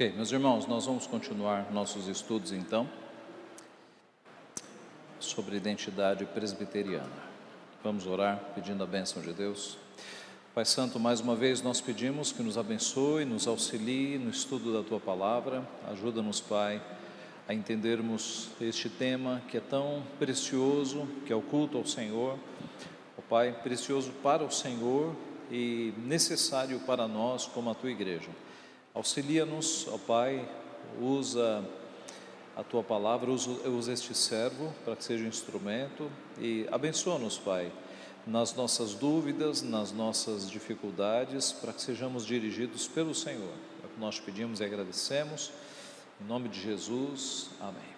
Ok, meus irmãos, nós vamos continuar nossos estudos então sobre identidade presbiteriana. Vamos orar pedindo a bênção de Deus. Pai Santo, mais uma vez nós pedimos que nos abençoe, nos auxilie no estudo da tua palavra. Ajuda-nos, Pai, a entendermos este tema que é tão precioso, que é o culto ao Senhor. O Pai, precioso para o Senhor e necessário para nós como a tua igreja. Auxilia-nos, ó Pai, usa a tua palavra, usa, este servo para que seja um instrumento e abençoa-nos, Pai, nas nossas dúvidas, nas nossas dificuldades, para que sejamos dirigidos pelo Senhor. É o que nós pedimos e agradecemos. Em nome de Jesus, amém.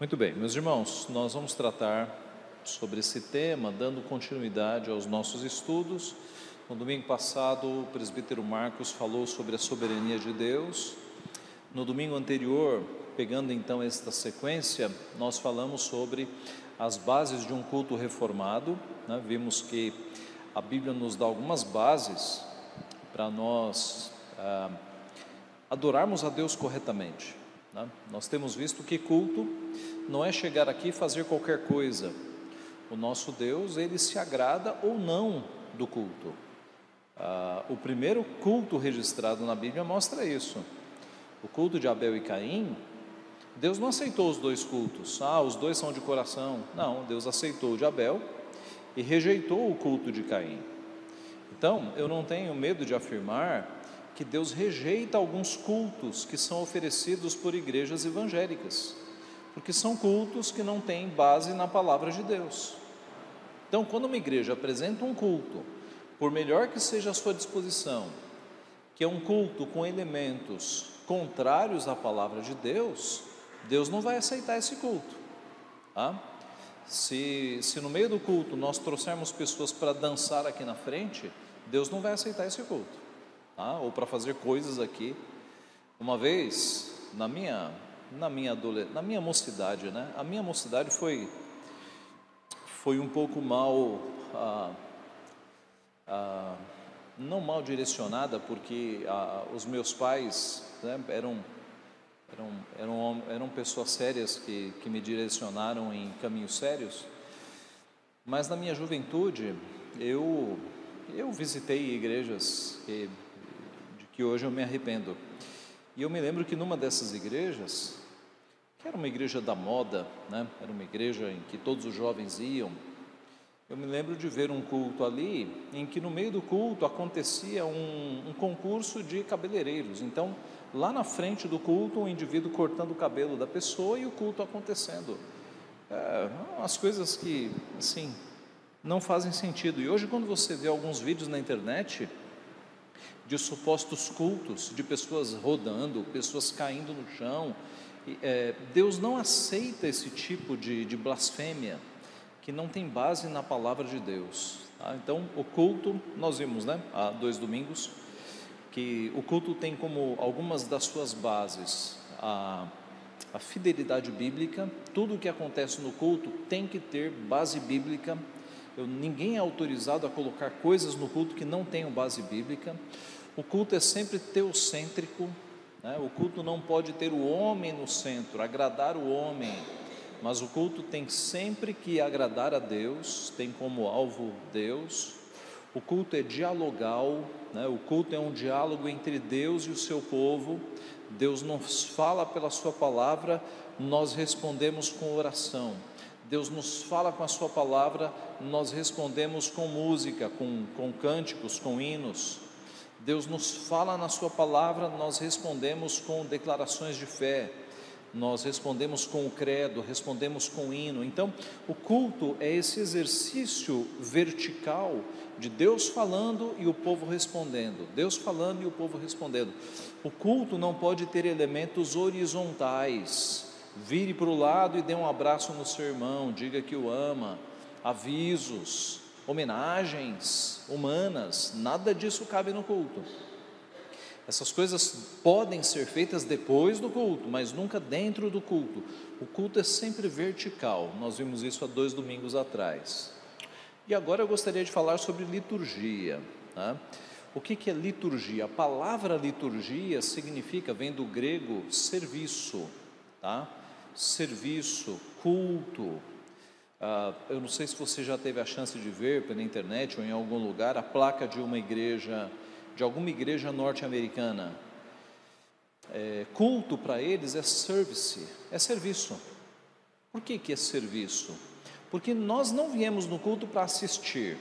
Muito bem, meus irmãos, nós vamos tratar sobre esse tema, dando continuidade aos nossos estudos no domingo passado, o presbítero Marcos falou sobre a soberania de Deus. No domingo anterior, pegando então esta sequência, nós falamos sobre as bases de um culto reformado. Né? Vimos que a Bíblia nos dá algumas bases para nós ah, adorarmos a Deus corretamente. Né? Nós temos visto que culto não é chegar aqui e fazer qualquer coisa. O nosso Deus, ele se agrada ou não do culto. Ah, o primeiro culto registrado na Bíblia mostra isso. O culto de Abel e Caim, Deus não aceitou os dois cultos. Ah, os dois são de coração. Não, Deus aceitou o de Abel e rejeitou o culto de Caim. Então, eu não tenho medo de afirmar que Deus rejeita alguns cultos que são oferecidos por igrejas evangélicas, porque são cultos que não têm base na palavra de Deus. Então, quando uma igreja apresenta um culto por melhor que seja a sua disposição, que é um culto com elementos contrários à palavra de Deus, Deus não vai aceitar esse culto. Tá? Se, se no meio do culto nós trouxermos pessoas para dançar aqui na frente, Deus não vai aceitar esse culto. Tá? Ou para fazer coisas aqui. Uma vez, na minha, na minha, na minha mocidade, né? A minha mocidade foi, foi um pouco mal. Ah, ah, não mal direcionada, porque ah, os meus pais né, eram, eram, eram, eram pessoas sérias que, que me direcionaram em caminhos sérios, mas na minha juventude eu, eu visitei igrejas que, de que hoje eu me arrependo. E eu me lembro que numa dessas igrejas, que era uma igreja da moda, né? era uma igreja em que todos os jovens iam, eu me lembro de ver um culto ali, em que no meio do culto acontecia um, um concurso de cabeleireiros. Então, lá na frente do culto, um indivíduo cortando o cabelo da pessoa e o culto acontecendo. É, as coisas que, assim, não fazem sentido. E hoje, quando você vê alguns vídeos na internet de supostos cultos, de pessoas rodando, pessoas caindo no chão, é, Deus não aceita esse tipo de, de blasfêmia que não tem base na palavra de Deus. Tá? Então, o culto, nós vimos, né, há dois domingos, que o culto tem como algumas das suas bases a, a fidelidade bíblica, tudo o que acontece no culto tem que ter base bíblica. Eu, ninguém é autorizado a colocar coisas no culto que não tenham base bíblica. O culto é sempre teocêntrico, né? o culto não pode ter o homem no centro, agradar o homem mas o culto tem sempre que agradar a Deus, tem como alvo Deus. O culto é dialogal, né? o culto é um diálogo entre Deus e o seu povo. Deus nos fala pela Sua palavra, nós respondemos com oração. Deus nos fala com a Sua palavra, nós respondemos com música, com, com cânticos, com hinos. Deus nos fala na Sua palavra, nós respondemos com declarações de fé nós respondemos com o credo, respondemos com o hino. Então, o culto é esse exercício vertical de Deus falando e o povo respondendo, Deus falando e o povo respondendo. O culto não pode ter elementos horizontais. Vire para o lado e dê um abraço no seu irmão, diga que o ama, avisos, homenagens humanas, nada disso cabe no culto. Essas coisas podem ser feitas depois do culto, mas nunca dentro do culto. O culto é sempre vertical. Nós vimos isso há dois domingos atrás. E agora eu gostaria de falar sobre liturgia. Tá? O que, que é liturgia? A palavra liturgia significa, vem do grego serviço, tá? Serviço, culto. Ah, eu não sei se você já teve a chance de ver pela internet ou em algum lugar a placa de uma igreja, de alguma igreja norte-americana. É, culto para eles é service, é serviço. Por que, que é serviço? Porque nós não viemos no culto para assistir.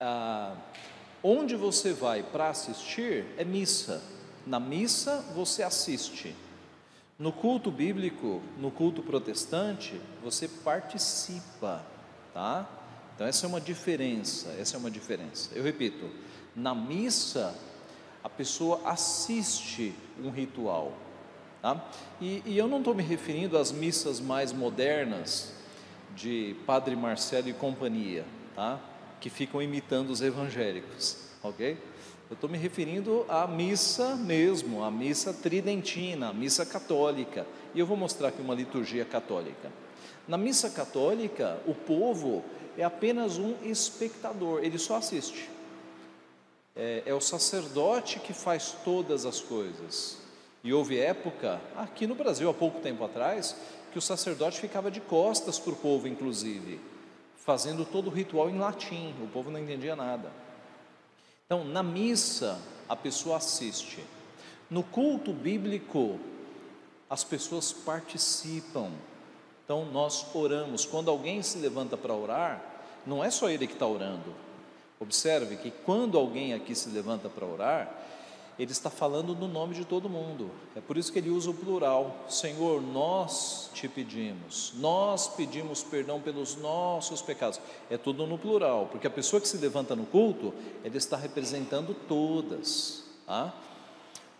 Ah, onde você vai para assistir é missa. Na missa você assiste. No culto bíblico, no culto protestante, você participa, tá? Então essa é uma diferença, essa é uma diferença. Eu repito, na missa a pessoa assiste um ritual, tá? E, e eu não estou me referindo às missas mais modernas de Padre Marcelo e companhia, tá? que ficam imitando os evangélicos, ok? Eu estou me referindo à missa mesmo, à missa tridentina, à missa católica. E eu vou mostrar aqui uma liturgia católica. Na missa católica, o povo é apenas um espectador, ele só assiste. É, é o sacerdote que faz todas as coisas. E houve época, aqui no Brasil, há pouco tempo atrás, que o sacerdote ficava de costas para o povo, inclusive fazendo todo o ritual em latim, o povo não entendia nada. Então, na missa, a pessoa assiste. No culto bíblico, as pessoas participam. Então, nós oramos. Quando alguém se levanta para orar, não é só ele que está orando. Observe que quando alguém aqui se levanta para orar, ele está falando no nome de todo mundo. É por isso que ele usa o plural. Senhor, nós te pedimos, nós pedimos perdão pelos nossos pecados. É tudo no plural, porque a pessoa que se levanta no culto, ele está representando todas. Tá?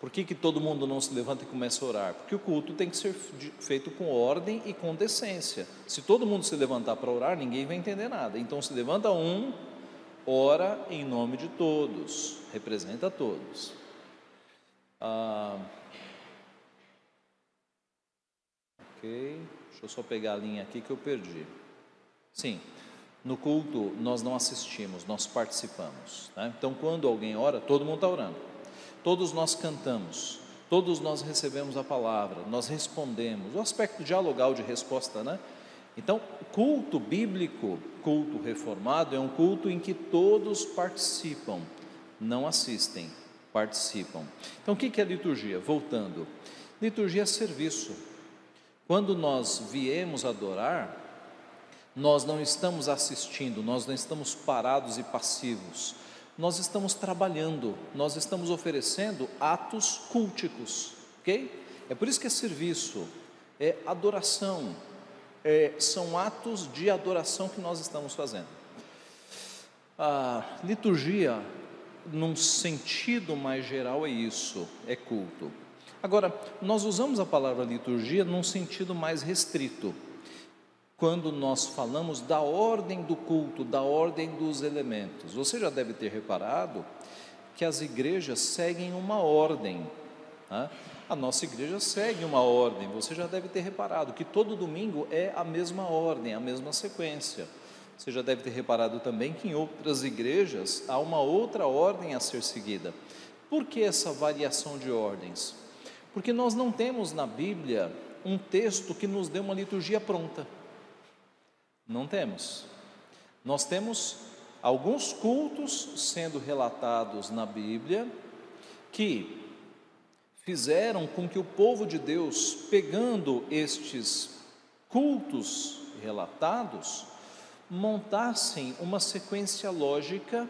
Por que, que todo mundo não se levanta e começa a orar? Porque o culto tem que ser feito com ordem e com decência. Se todo mundo se levantar para orar, ninguém vai entender nada. Então se levanta um, ora em nome de todos, representa todos. Ah, ok, deixa eu só pegar a linha aqui que eu perdi. Sim, no culto nós não assistimos, nós participamos. Né? Então, quando alguém ora, todo mundo está orando. Todos nós cantamos, todos nós recebemos a palavra, nós respondemos. O aspecto dialogal de resposta, né? Então, culto bíblico, culto reformado, é um culto em que todos participam, não assistem participam. Então, o que é liturgia? Voltando, liturgia é serviço. Quando nós viemos adorar, nós não estamos assistindo, nós não estamos parados e passivos, nós estamos trabalhando, nós estamos oferecendo atos culticos, ok? É por isso que é serviço, é adoração, é, são atos de adoração que nós estamos fazendo. A liturgia num sentido mais geral, é isso, é culto. Agora, nós usamos a palavra liturgia num sentido mais restrito, quando nós falamos da ordem do culto, da ordem dos elementos. Você já deve ter reparado que as igrejas seguem uma ordem. Né? A nossa igreja segue uma ordem. Você já deve ter reparado que todo domingo é a mesma ordem, a mesma sequência. Você já deve ter reparado também que em outras igrejas há uma outra ordem a ser seguida. Por que essa variação de ordens? Porque nós não temos na Bíblia um texto que nos dê uma liturgia pronta. Não temos. Nós temos alguns cultos sendo relatados na Bíblia que fizeram com que o povo de Deus, pegando estes cultos relatados, montassem uma sequência lógica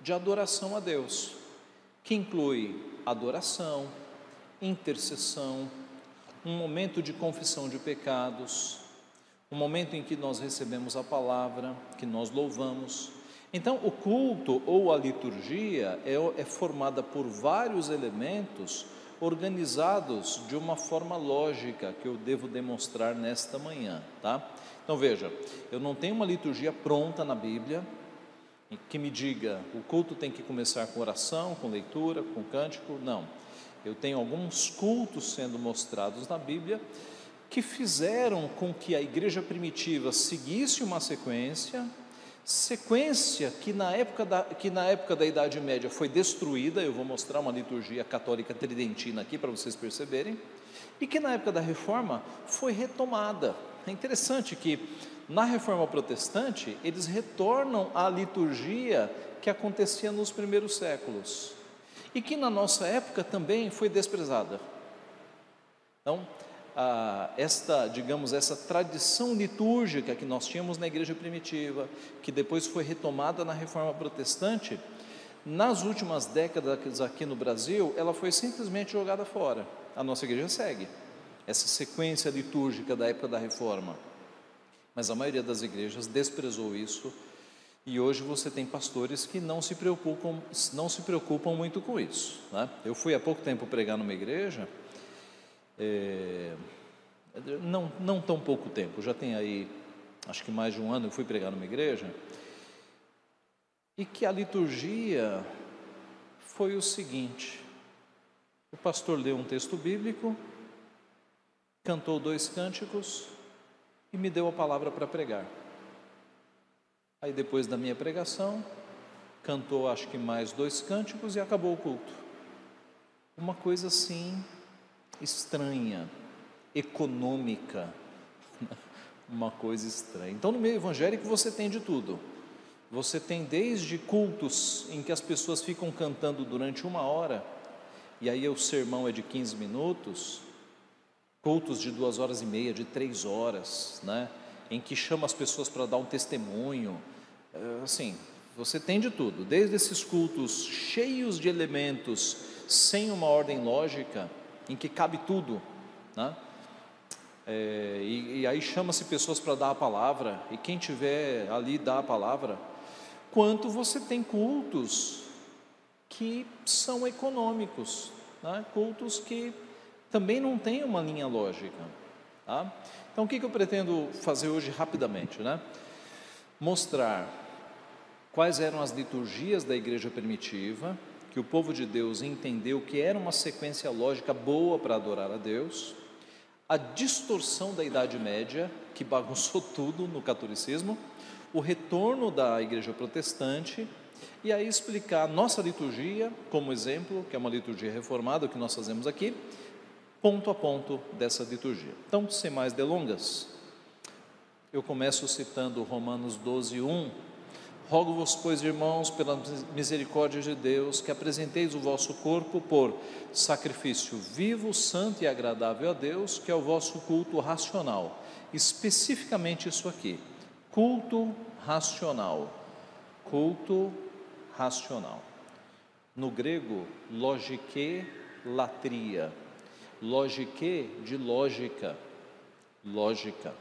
de adoração a Deus, que inclui adoração, intercessão, um momento de confissão de pecados, um momento em que nós recebemos a palavra, que nós louvamos. Então, o culto ou a liturgia é, é formada por vários elementos organizados de uma forma lógica que eu devo demonstrar nesta manhã, tá? Então veja, eu não tenho uma liturgia pronta na Bíblia que me diga o culto tem que começar com oração, com leitura, com cântico. Não. Eu tenho alguns cultos sendo mostrados na Bíblia que fizeram com que a igreja primitiva seguisse uma sequência, sequência que na época da, que na época da Idade Média foi destruída, eu vou mostrar uma liturgia católica tridentina aqui para vocês perceberem, e que na época da Reforma foi retomada. É interessante que na Reforma Protestante eles retornam à liturgia que acontecia nos primeiros séculos e que na nossa época também foi desprezada. Então, ah, esta, digamos, essa tradição litúrgica que nós tínhamos na igreja primitiva, que depois foi retomada na reforma protestante, nas últimas décadas aqui no Brasil, ela foi simplesmente jogada fora. A nossa igreja segue essa sequência litúrgica da época da reforma. Mas a maioria das igrejas desprezou isso e hoje você tem pastores que não se preocupam, não se preocupam muito com isso. Né? Eu fui há pouco tempo pregar numa igreja é, não, não tão pouco tempo, já tem aí, acho que mais de um ano eu fui pregar numa igreja, e que a liturgia foi o seguinte: o pastor leu um texto bíblico, cantou dois cânticos e me deu a palavra para pregar. Aí depois da minha pregação, cantou acho que mais dois cânticos e acabou o culto. Uma coisa assim estranha, econômica, uma coisa estranha. Então, no meio evangélico você tem de tudo. Você tem desde cultos em que as pessoas ficam cantando durante uma hora, e aí o sermão é de 15 minutos, cultos de duas horas e meia, de três horas, né? em que chama as pessoas para dar um testemunho. É, assim, você tem de tudo, desde esses cultos cheios de elementos, sem uma ordem lógica, em que cabe tudo, né? É, e, e, aí chama-se pessoas para dar a palavra, e quem tiver ali dá a palavra. Quanto você tem cultos que são econômicos, né? cultos que também não têm uma linha lógica. Tá? Então, o que, que eu pretendo fazer hoje rapidamente? Né? Mostrar quais eram as liturgias da igreja primitiva, que o povo de Deus entendeu que era uma sequência lógica boa para adorar a Deus, a distorção da Idade Média, que bagunçou tudo no catolicismo, o retorno da Igreja Protestante, e aí explicar nossa liturgia, como exemplo, que é uma liturgia reformada, o que nós fazemos aqui, ponto a ponto dessa liturgia. Então, sem mais delongas, eu começo citando Romanos 12, 1 Rogo-vos, pois, irmãos, pela misericórdia de Deus, que apresenteis o vosso corpo por sacrifício vivo, santo e agradável a Deus, que é o vosso culto racional. Especificamente isso aqui: culto racional. Culto racional. No grego, logike latria. Logike de lógica. Lógica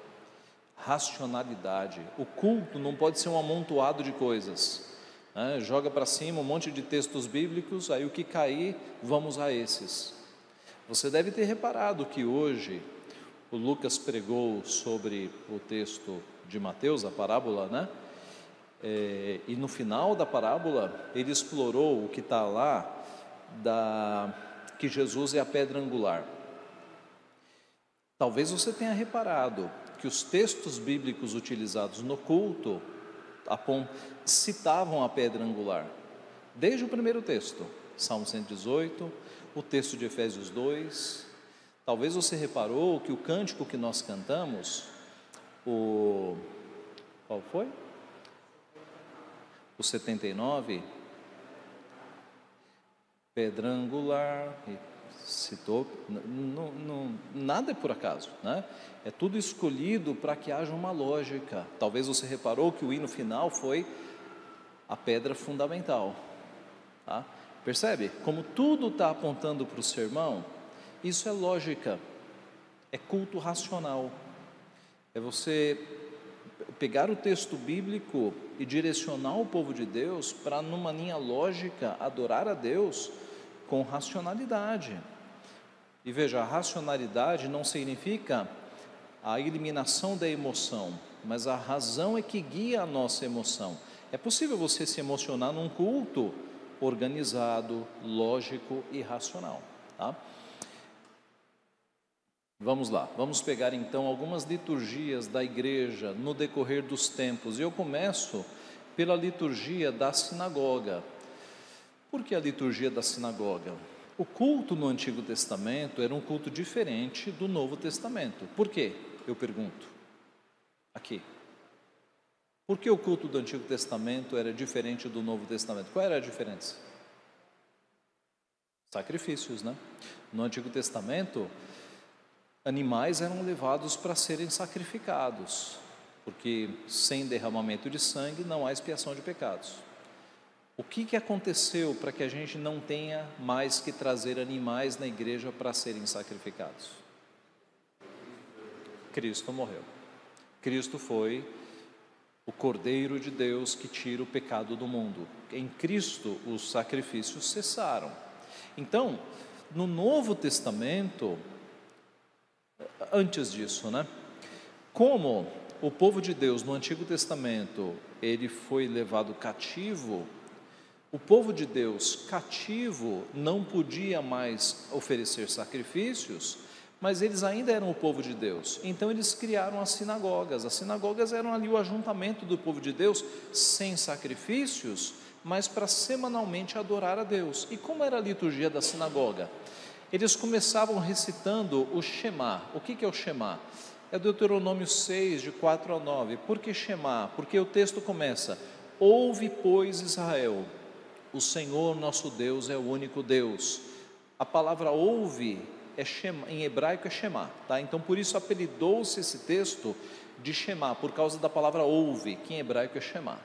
racionalidade. O culto não pode ser um amontoado de coisas. Né? Joga para cima um monte de textos bíblicos, aí o que cair, vamos a esses. Você deve ter reparado que hoje o Lucas pregou sobre o texto de Mateus, a parábola, né? É, e no final da parábola ele explorou o que está lá da que Jesus é a pedra angular. Talvez você tenha reparado que os textos bíblicos utilizados no culto citavam a pedra angular. Desde o primeiro texto, Salmo 118, o texto de Efésios 2. Talvez você reparou que o cântico que nós cantamos, o. Qual foi? O 79. Pedra angular, citou, não, não, nada é por acaso, né? É tudo escolhido para que haja uma lógica. Talvez você reparou que o hino final foi a pedra fundamental. Tá? Percebe? Como tudo está apontando para o sermão, isso é lógica, é culto racional. É você pegar o texto bíblico e direcionar o povo de Deus para, numa linha lógica, adorar a Deus com racionalidade. E veja, a racionalidade não significa a eliminação da emoção, mas a razão é que guia a nossa emoção. É possível você se emocionar num culto organizado, lógico e racional. Tá? Vamos lá, vamos pegar então algumas liturgias da igreja no decorrer dos tempos. E eu começo pela liturgia da sinagoga. Por que a liturgia da sinagoga? O culto no Antigo Testamento era um culto diferente do Novo Testamento. Por quê? Eu pergunto. Aqui. Por que o culto do Antigo Testamento era diferente do Novo Testamento? Qual era a diferença? Sacrifícios, né? No Antigo Testamento, animais eram levados para serem sacrificados, porque sem derramamento de sangue não há expiação de pecados. O que, que aconteceu para que a gente não tenha mais que trazer animais na igreja para serem sacrificados? Cristo morreu. Cristo foi o Cordeiro de Deus que tira o pecado do mundo. Em Cristo os sacrifícios cessaram. Então, no Novo Testamento, antes disso, né? Como o povo de Deus no Antigo Testamento, ele foi levado cativo, o povo de Deus cativo não podia mais oferecer sacrifícios, mas eles ainda eram o povo de Deus. Então eles criaram as sinagogas. As sinagogas eram ali o ajuntamento do povo de Deus sem sacrifícios, mas para semanalmente adorar a Deus. E como era a liturgia da sinagoga? Eles começavam recitando o Shema. O que é o Shema? É Deuteronômio 6, de 4 a 9. Por que Shema? Porque o texto começa: Ouve, pois, Israel, o Senhor nosso Deus é o único Deus. A palavra ouve é Shema, em hebraico é Shema, tá? Então por isso apelidou-se esse texto de Shema, por causa da palavra ouve, que em hebraico é Shema.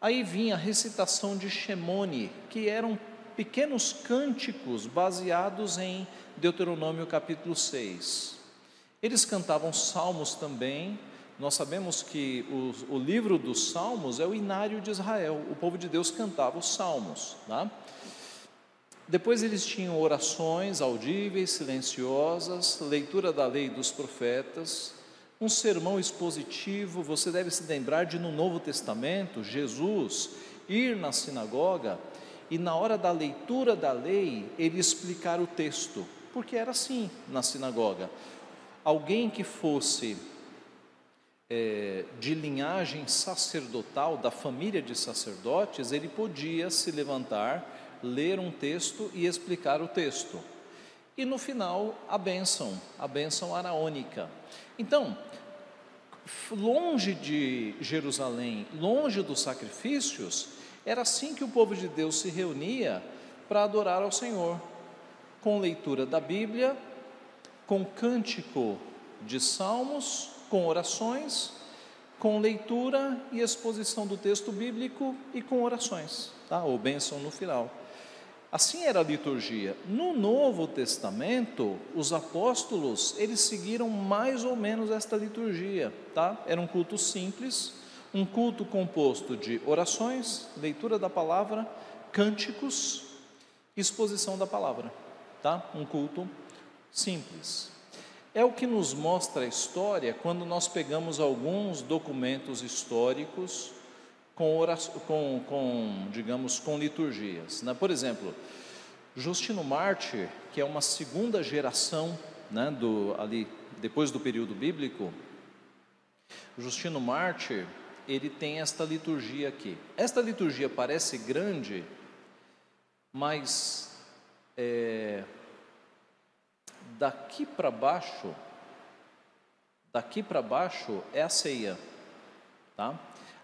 Aí vinha a recitação de Shemone, que eram pequenos cânticos baseados em Deuteronômio capítulo 6. Eles cantavam salmos também. Nós sabemos que o, o livro dos salmos é o inário de Israel. O povo de Deus cantava os salmos, tá? Depois eles tinham orações audíveis, silenciosas, leitura da lei dos profetas, um sermão expositivo. Você deve se lembrar de no Novo Testamento, Jesus ir na sinagoga e na hora da leitura da lei ele explicar o texto, porque era assim na sinagoga. Alguém que fosse é, de linhagem sacerdotal, da família de sacerdotes, ele podia se levantar ler um texto e explicar o texto. E no final, a bênção, a bênção araônica. Então, longe de Jerusalém, longe dos sacrifícios, era assim que o povo de Deus se reunia para adorar ao Senhor, com leitura da Bíblia, com cântico de salmos, com orações, com leitura e exposição do texto bíblico e com orações, tá? Ou bênção no final. Assim era a liturgia. No Novo Testamento, os apóstolos, eles seguiram mais ou menos esta liturgia, tá? Era um culto simples, um culto composto de orações, leitura da palavra, cânticos, exposição da palavra, tá? Um culto simples. É o que nos mostra a história quando nós pegamos alguns documentos históricos com, com, com digamos, com liturgias. Né? Por exemplo, Justino Mártir, que é uma segunda geração né, do, ali, depois do período bíblico, Justino Mártir, ele tem esta liturgia aqui. Esta liturgia parece grande, mas é, daqui para baixo, daqui para baixo é a ceia, tá?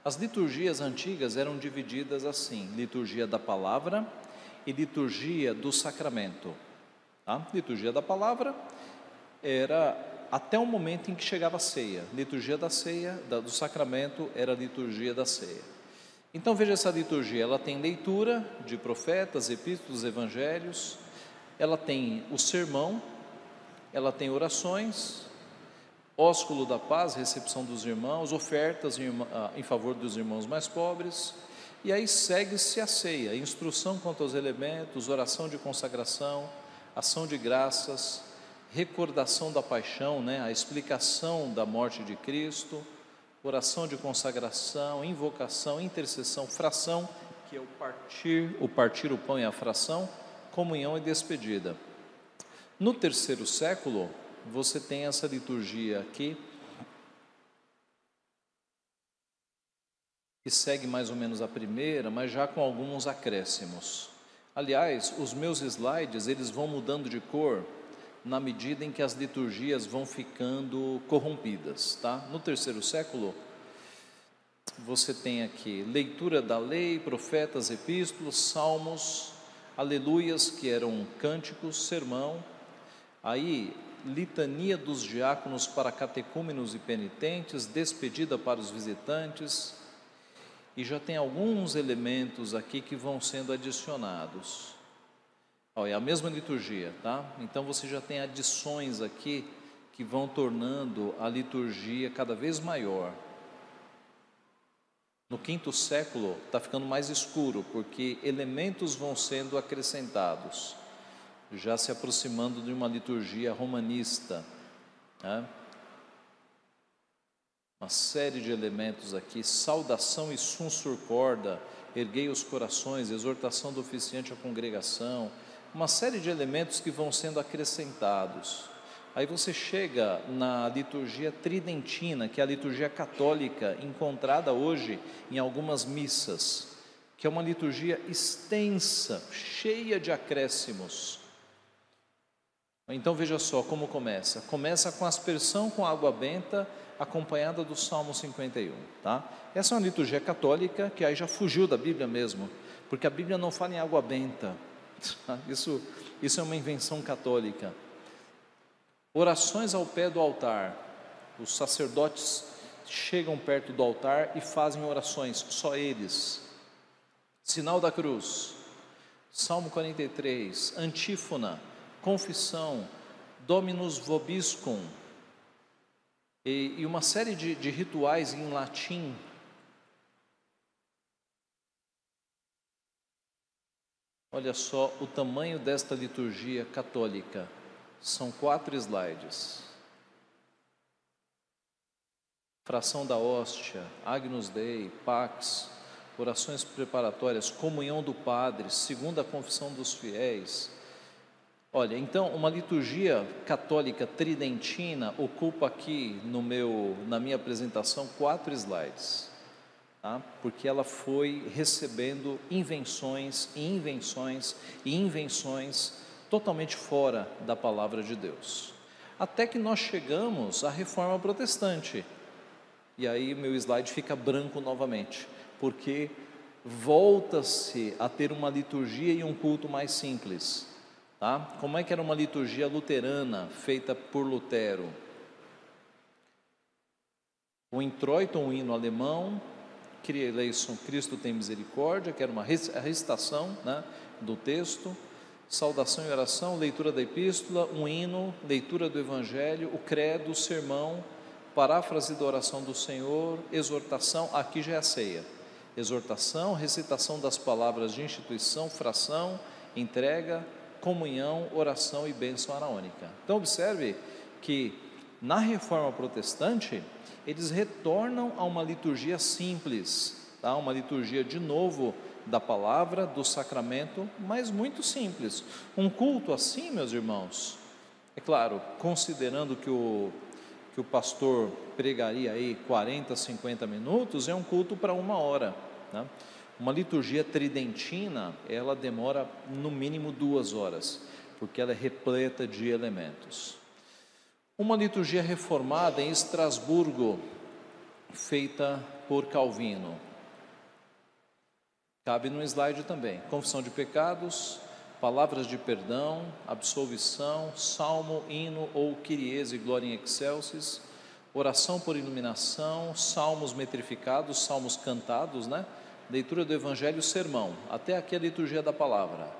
As liturgias antigas eram divididas assim: liturgia da palavra e liturgia do sacramento. Tá? Liturgia da palavra era até o momento em que chegava a ceia. Liturgia da ceia, do sacramento, era a liturgia da ceia. Então veja essa liturgia, ela tem leitura de profetas, epístolas, evangelhos, ela tem o sermão, ela tem orações, ósculo da paz, recepção dos irmãos, ofertas em, ah, em favor dos irmãos mais pobres, e aí segue-se a ceia, instrução quanto aos elementos, oração de consagração, ação de graças, recordação da paixão, né, a explicação da morte de Cristo, oração de consagração, invocação, intercessão, fração, que é o partir, o partir o pão e a fração, comunhão e despedida. No terceiro século, você tem essa liturgia aqui, que segue mais ou menos a primeira, mas já com alguns acréscimos. Aliás, os meus slides, eles vão mudando de cor na medida em que as liturgias vão ficando corrompidas, tá? No terceiro século, você tem aqui leitura da lei, profetas, epístolas, salmos, aleluias, que eram cânticos, sermão, aí litania dos diáconos para catecúmenos e penitentes, despedida para os visitantes, e já tem alguns elementos aqui que vão sendo adicionados. É a mesma liturgia, tá? Então você já tem adições aqui que vão tornando a liturgia cada vez maior. No quinto século está ficando mais escuro, porque elementos vão sendo acrescentados, já se aproximando de uma liturgia romanista. Né? uma série de elementos aqui, saudação e sum surcorda, erguei os corações, exortação do oficiante à congregação, uma série de elementos que vão sendo acrescentados. Aí você chega na liturgia tridentina, que é a liturgia católica encontrada hoje em algumas missas, que é uma liturgia extensa, cheia de acréscimos. Então veja só como começa. Começa com aspersão com água benta acompanhada do Salmo 51, tá? Essa é uma liturgia católica que aí já fugiu da Bíblia mesmo, porque a Bíblia não fala em água benta. Tá? Isso, isso é uma invenção católica. Orações ao pé do altar. Os sacerdotes chegam perto do altar e fazem orações, só eles. Sinal da cruz. Salmo 43, antífona, confissão, Dominus vobiscum, e, e uma série de, de rituais em latim. Olha só o tamanho desta liturgia católica. São quatro slides. Fração da hóstia, Agnus Dei, Pax, orações preparatórias, comunhão do Padre, segunda confissão dos fiéis, Olha, então uma liturgia católica tridentina ocupa aqui no meu, na minha apresentação quatro slides, tá? porque ela foi recebendo invenções e invenções e invenções totalmente fora da palavra de Deus. Até que nós chegamos à reforma protestante. E aí meu slide fica branco novamente, porque volta-se a ter uma liturgia e um culto mais simples Tá? Como é que era uma liturgia luterana feita por Lutero? O introito, um hino alemão, Cristo tem misericórdia, que era uma recitação né, do texto, saudação e oração, leitura da epístola, um hino, leitura do evangelho, o credo, o sermão, paráfrase da oração do Senhor, exortação, aqui já é a ceia. Exortação, recitação das palavras de instituição, fração, entrega, comunhão, oração e bênção araônica. Então, observe que na reforma protestante, eles retornam a uma liturgia simples, tá? uma liturgia de novo da palavra, do sacramento, mas muito simples. Um culto assim, meus irmãos, é claro, considerando que o, que o pastor pregaria aí 40, 50 minutos, é um culto para uma hora. Né? Uma liturgia tridentina, ela demora no mínimo duas horas, porque ela é repleta de elementos. Uma liturgia reformada em Estrasburgo, feita por Calvino. Cabe no slide também. Confissão de pecados, palavras de perdão, absolvição, salmo, hino ou kyriese, glória em excelsis, oração por iluminação, salmos metrificados, salmos cantados, né? Leitura do Evangelho, sermão, até aqui a liturgia da palavra,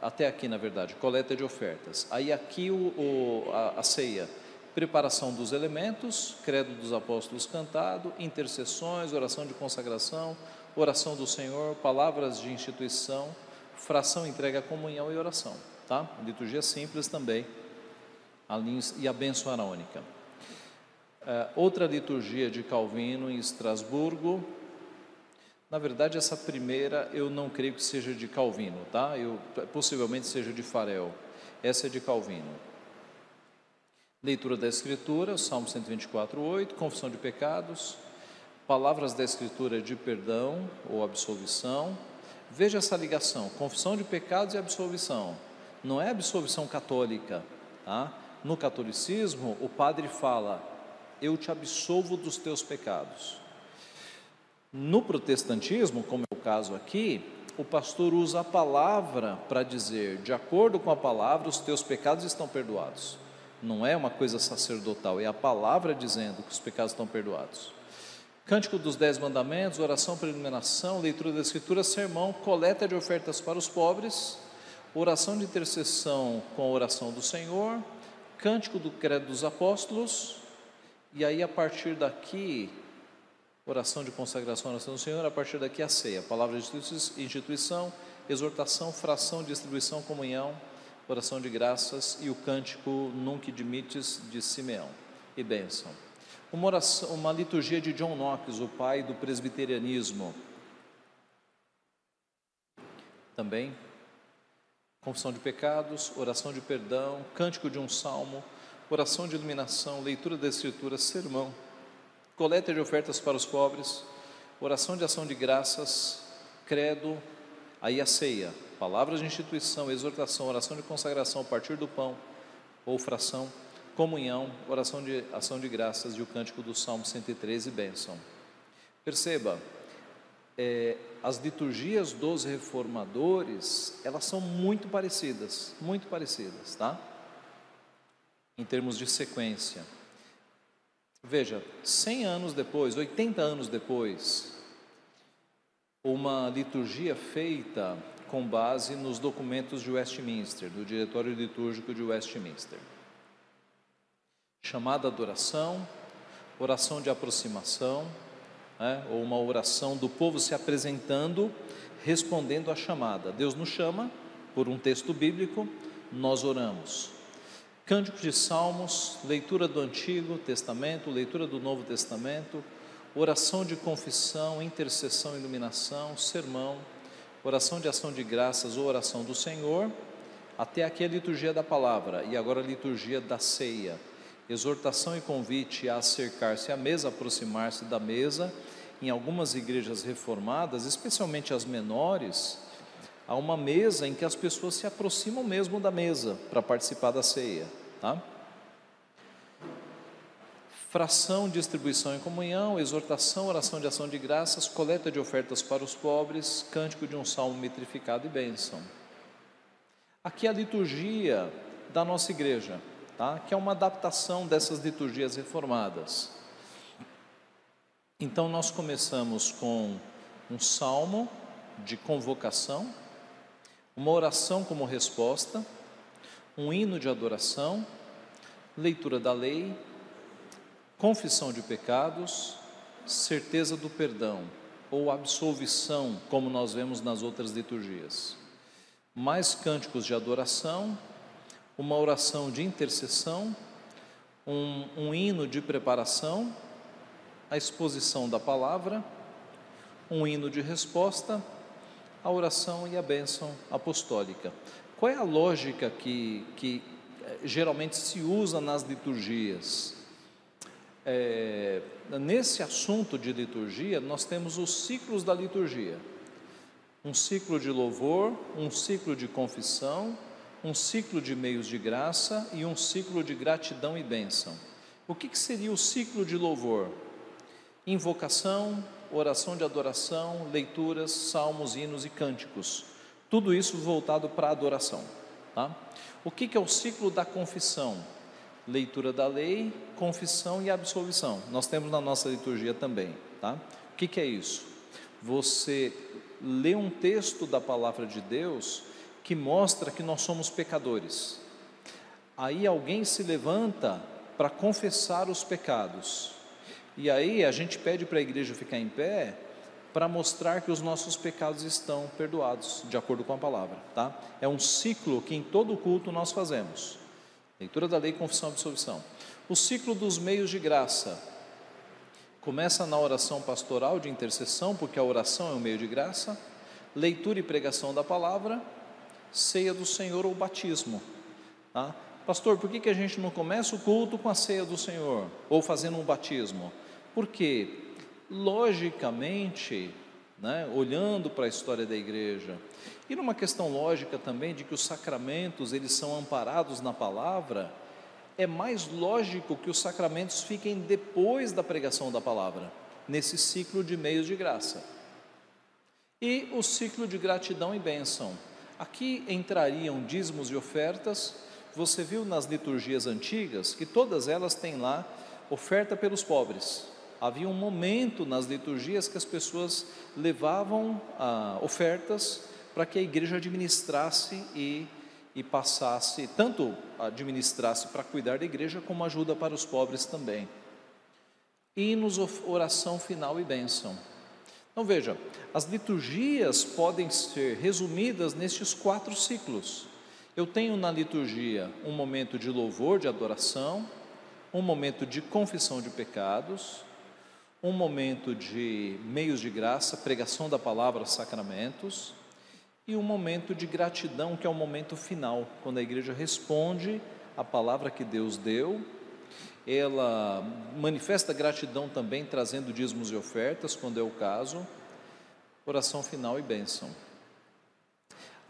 até aqui na verdade, coleta de ofertas. Aí aqui o, o a, a, ceia, preparação dos elementos, credo dos apóstolos cantado, intercessões, oração de consagração, oração do Senhor, palavras de instituição, fração, entrega, comunhão e oração, tá? Liturgia simples também, e a araônica. Uh, outra liturgia de Calvino em Estrasburgo, na verdade, essa primeira eu não creio que seja de Calvino, tá? Eu, possivelmente seja de Farel. Essa é de Calvino. Leitura da Escritura, Salmo 124, 8, confissão de pecados, palavras da Escritura de perdão ou absolvição. Veja essa ligação: confissão de pecados e absolvição. Não é absolvição católica, tá? No catolicismo, o padre fala: Eu te absolvo dos teus pecados. No protestantismo, como é o caso aqui, o pastor usa a palavra para dizer, de acordo com a palavra, os teus pecados estão perdoados. Não é uma coisa sacerdotal, é a palavra dizendo que os pecados estão perdoados. Cântico dos Dez Mandamentos, oração para iluminação, leitura da Escritura, sermão, coleta de ofertas para os pobres, oração de intercessão com a oração do Senhor, cântico do Credo dos Apóstolos, e aí a partir daqui, oração de consagração, oração do Senhor, a partir daqui a ceia, palavra de instituição, exortação, fração, distribuição, comunhão, oração de graças e o cântico Nunc Dimites de Simeão. E bênção. Uma, oração, uma liturgia de John Knox, o pai do presbiterianismo. Também, confissão de pecados, oração de perdão, cântico de um salmo, oração de iluminação, leitura da Escritura, sermão, coleta de ofertas para os pobres, oração de ação de graças, credo, aí a ceia, palavras de instituição, exortação, oração de consagração, partir do pão ou fração, comunhão, oração de ação de graças e o cântico do Salmo 113, bênção. Perceba, é, as liturgias dos reformadores, elas são muito parecidas, muito parecidas, tá? Em termos de sequência. Veja, 100 anos depois, 80 anos depois, uma liturgia feita com base nos documentos de Westminster, do Diretório Litúrgico de Westminster chamada adoração, oração de aproximação, né, ou uma oração do povo se apresentando, respondendo à chamada. Deus nos chama por um texto bíblico, nós oramos. Cânticos de Salmos, leitura do Antigo Testamento, leitura do Novo Testamento, oração de confissão, intercessão, iluminação, sermão, oração de ação de graças ou oração do Senhor, até aqui a liturgia da palavra e agora a liturgia da ceia exortação e convite a acercar-se à mesa, aproximar-se da mesa. Em algumas igrejas reformadas, especialmente as menores, há uma mesa em que as pessoas se aproximam mesmo da mesa para participar da ceia, tá? Fração, distribuição e comunhão, exortação, oração de ação de graças, coleta de ofertas para os pobres, cântico de um salmo metrificado e bênção. Aqui a liturgia da nossa igreja tá? que é uma adaptação dessas liturgias reformadas. Então, nós começamos com um salmo de convocação, uma oração como resposta, um hino de adoração, leitura da lei, confissão de pecados, certeza do perdão ou absolvição, como nós vemos nas outras liturgias. Mais cânticos de adoração, uma oração de intercessão, um, um hino de preparação, a exposição da palavra, um hino de resposta, a oração e a bênção apostólica. Qual é a lógica que, que eh, geralmente se usa nas liturgias? É, nesse assunto de liturgia, nós temos os ciclos da liturgia: um ciclo de louvor, um ciclo de confissão, um ciclo de meios de graça e um ciclo de gratidão e bênção. O que, que seria o ciclo de louvor? Invocação, oração de adoração, leituras, salmos, hinos e cânticos. Tudo isso voltado para a adoração. Tá? O que, que é o ciclo da confissão? Leitura da lei, confissão e absolvição. Nós temos na nossa liturgia também. Tá? O que, que é isso? Você lê um texto da palavra de Deus que mostra que nós somos pecadores. Aí alguém se levanta para confessar os pecados. E aí a gente pede para a igreja ficar em pé para mostrar que os nossos pecados estão perdoados, de acordo com a palavra, tá? É um ciclo que em todo culto nós fazemos. Leitura da lei, confissão e absolvição. O ciclo dos meios de graça começa na oração pastoral de intercessão, porque a oração é um meio de graça, leitura e pregação da palavra ceia do Senhor ou batismo. Tá? Pastor, por que, que a gente não começa o culto com a ceia do Senhor ou fazendo um batismo? Porque logicamente, né, olhando para a história da igreja, e numa questão lógica também de que os sacramentos eles são amparados na palavra, é mais lógico que os sacramentos fiquem depois da pregação da palavra, nesse ciclo de meios de graça. E o ciclo de gratidão e bênção. Aqui entrariam dízimos e ofertas. Você viu nas liturgias antigas que todas elas têm lá oferta pelos pobres. Havia um momento nas liturgias que as pessoas levavam ah, ofertas para que a igreja administrasse e, e passasse, tanto administrasse para cuidar da igreja, como ajuda para os pobres também. Hinos, oração final e bênção. Então veja, as liturgias podem ser resumidas nestes quatro ciclos. Eu tenho na liturgia um momento de louvor, de adoração, um momento de confissão de pecados, um momento de meios de graça, pregação da palavra, sacramentos, e um momento de gratidão, que é o momento final, quando a igreja responde a palavra que Deus deu, ela manifesta gratidão também trazendo dízimos e ofertas, quando é o caso, oração final e bênção.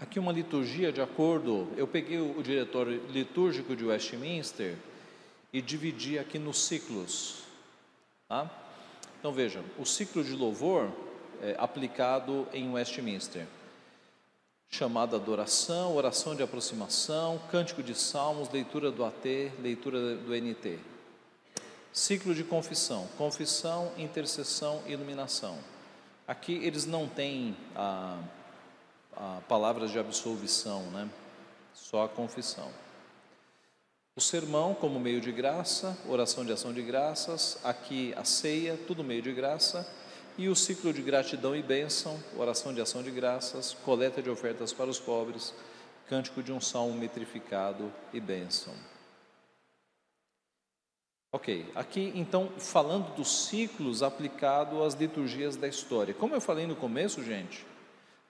Aqui uma liturgia de acordo, eu peguei o diretor litúrgico de Westminster e dividi aqui nos ciclos. Tá? Então veja, o ciclo de louvor é aplicado em Westminster chamada adoração, oração de aproximação, cântico de salmos, leitura do AT, leitura do NT. Ciclo de confissão, confissão, intercessão iluminação. Aqui eles não têm a, a palavras de absolvição, né? Só a confissão. O sermão como meio de graça, oração de ação de graças, aqui a ceia, tudo meio de graça e o ciclo de gratidão e bênção, oração de ação de graças, coleta de ofertas para os pobres, cântico de um salmo metrificado e bênção. Ok, aqui então falando dos ciclos aplicado às liturgias da história. Como eu falei no começo, gente,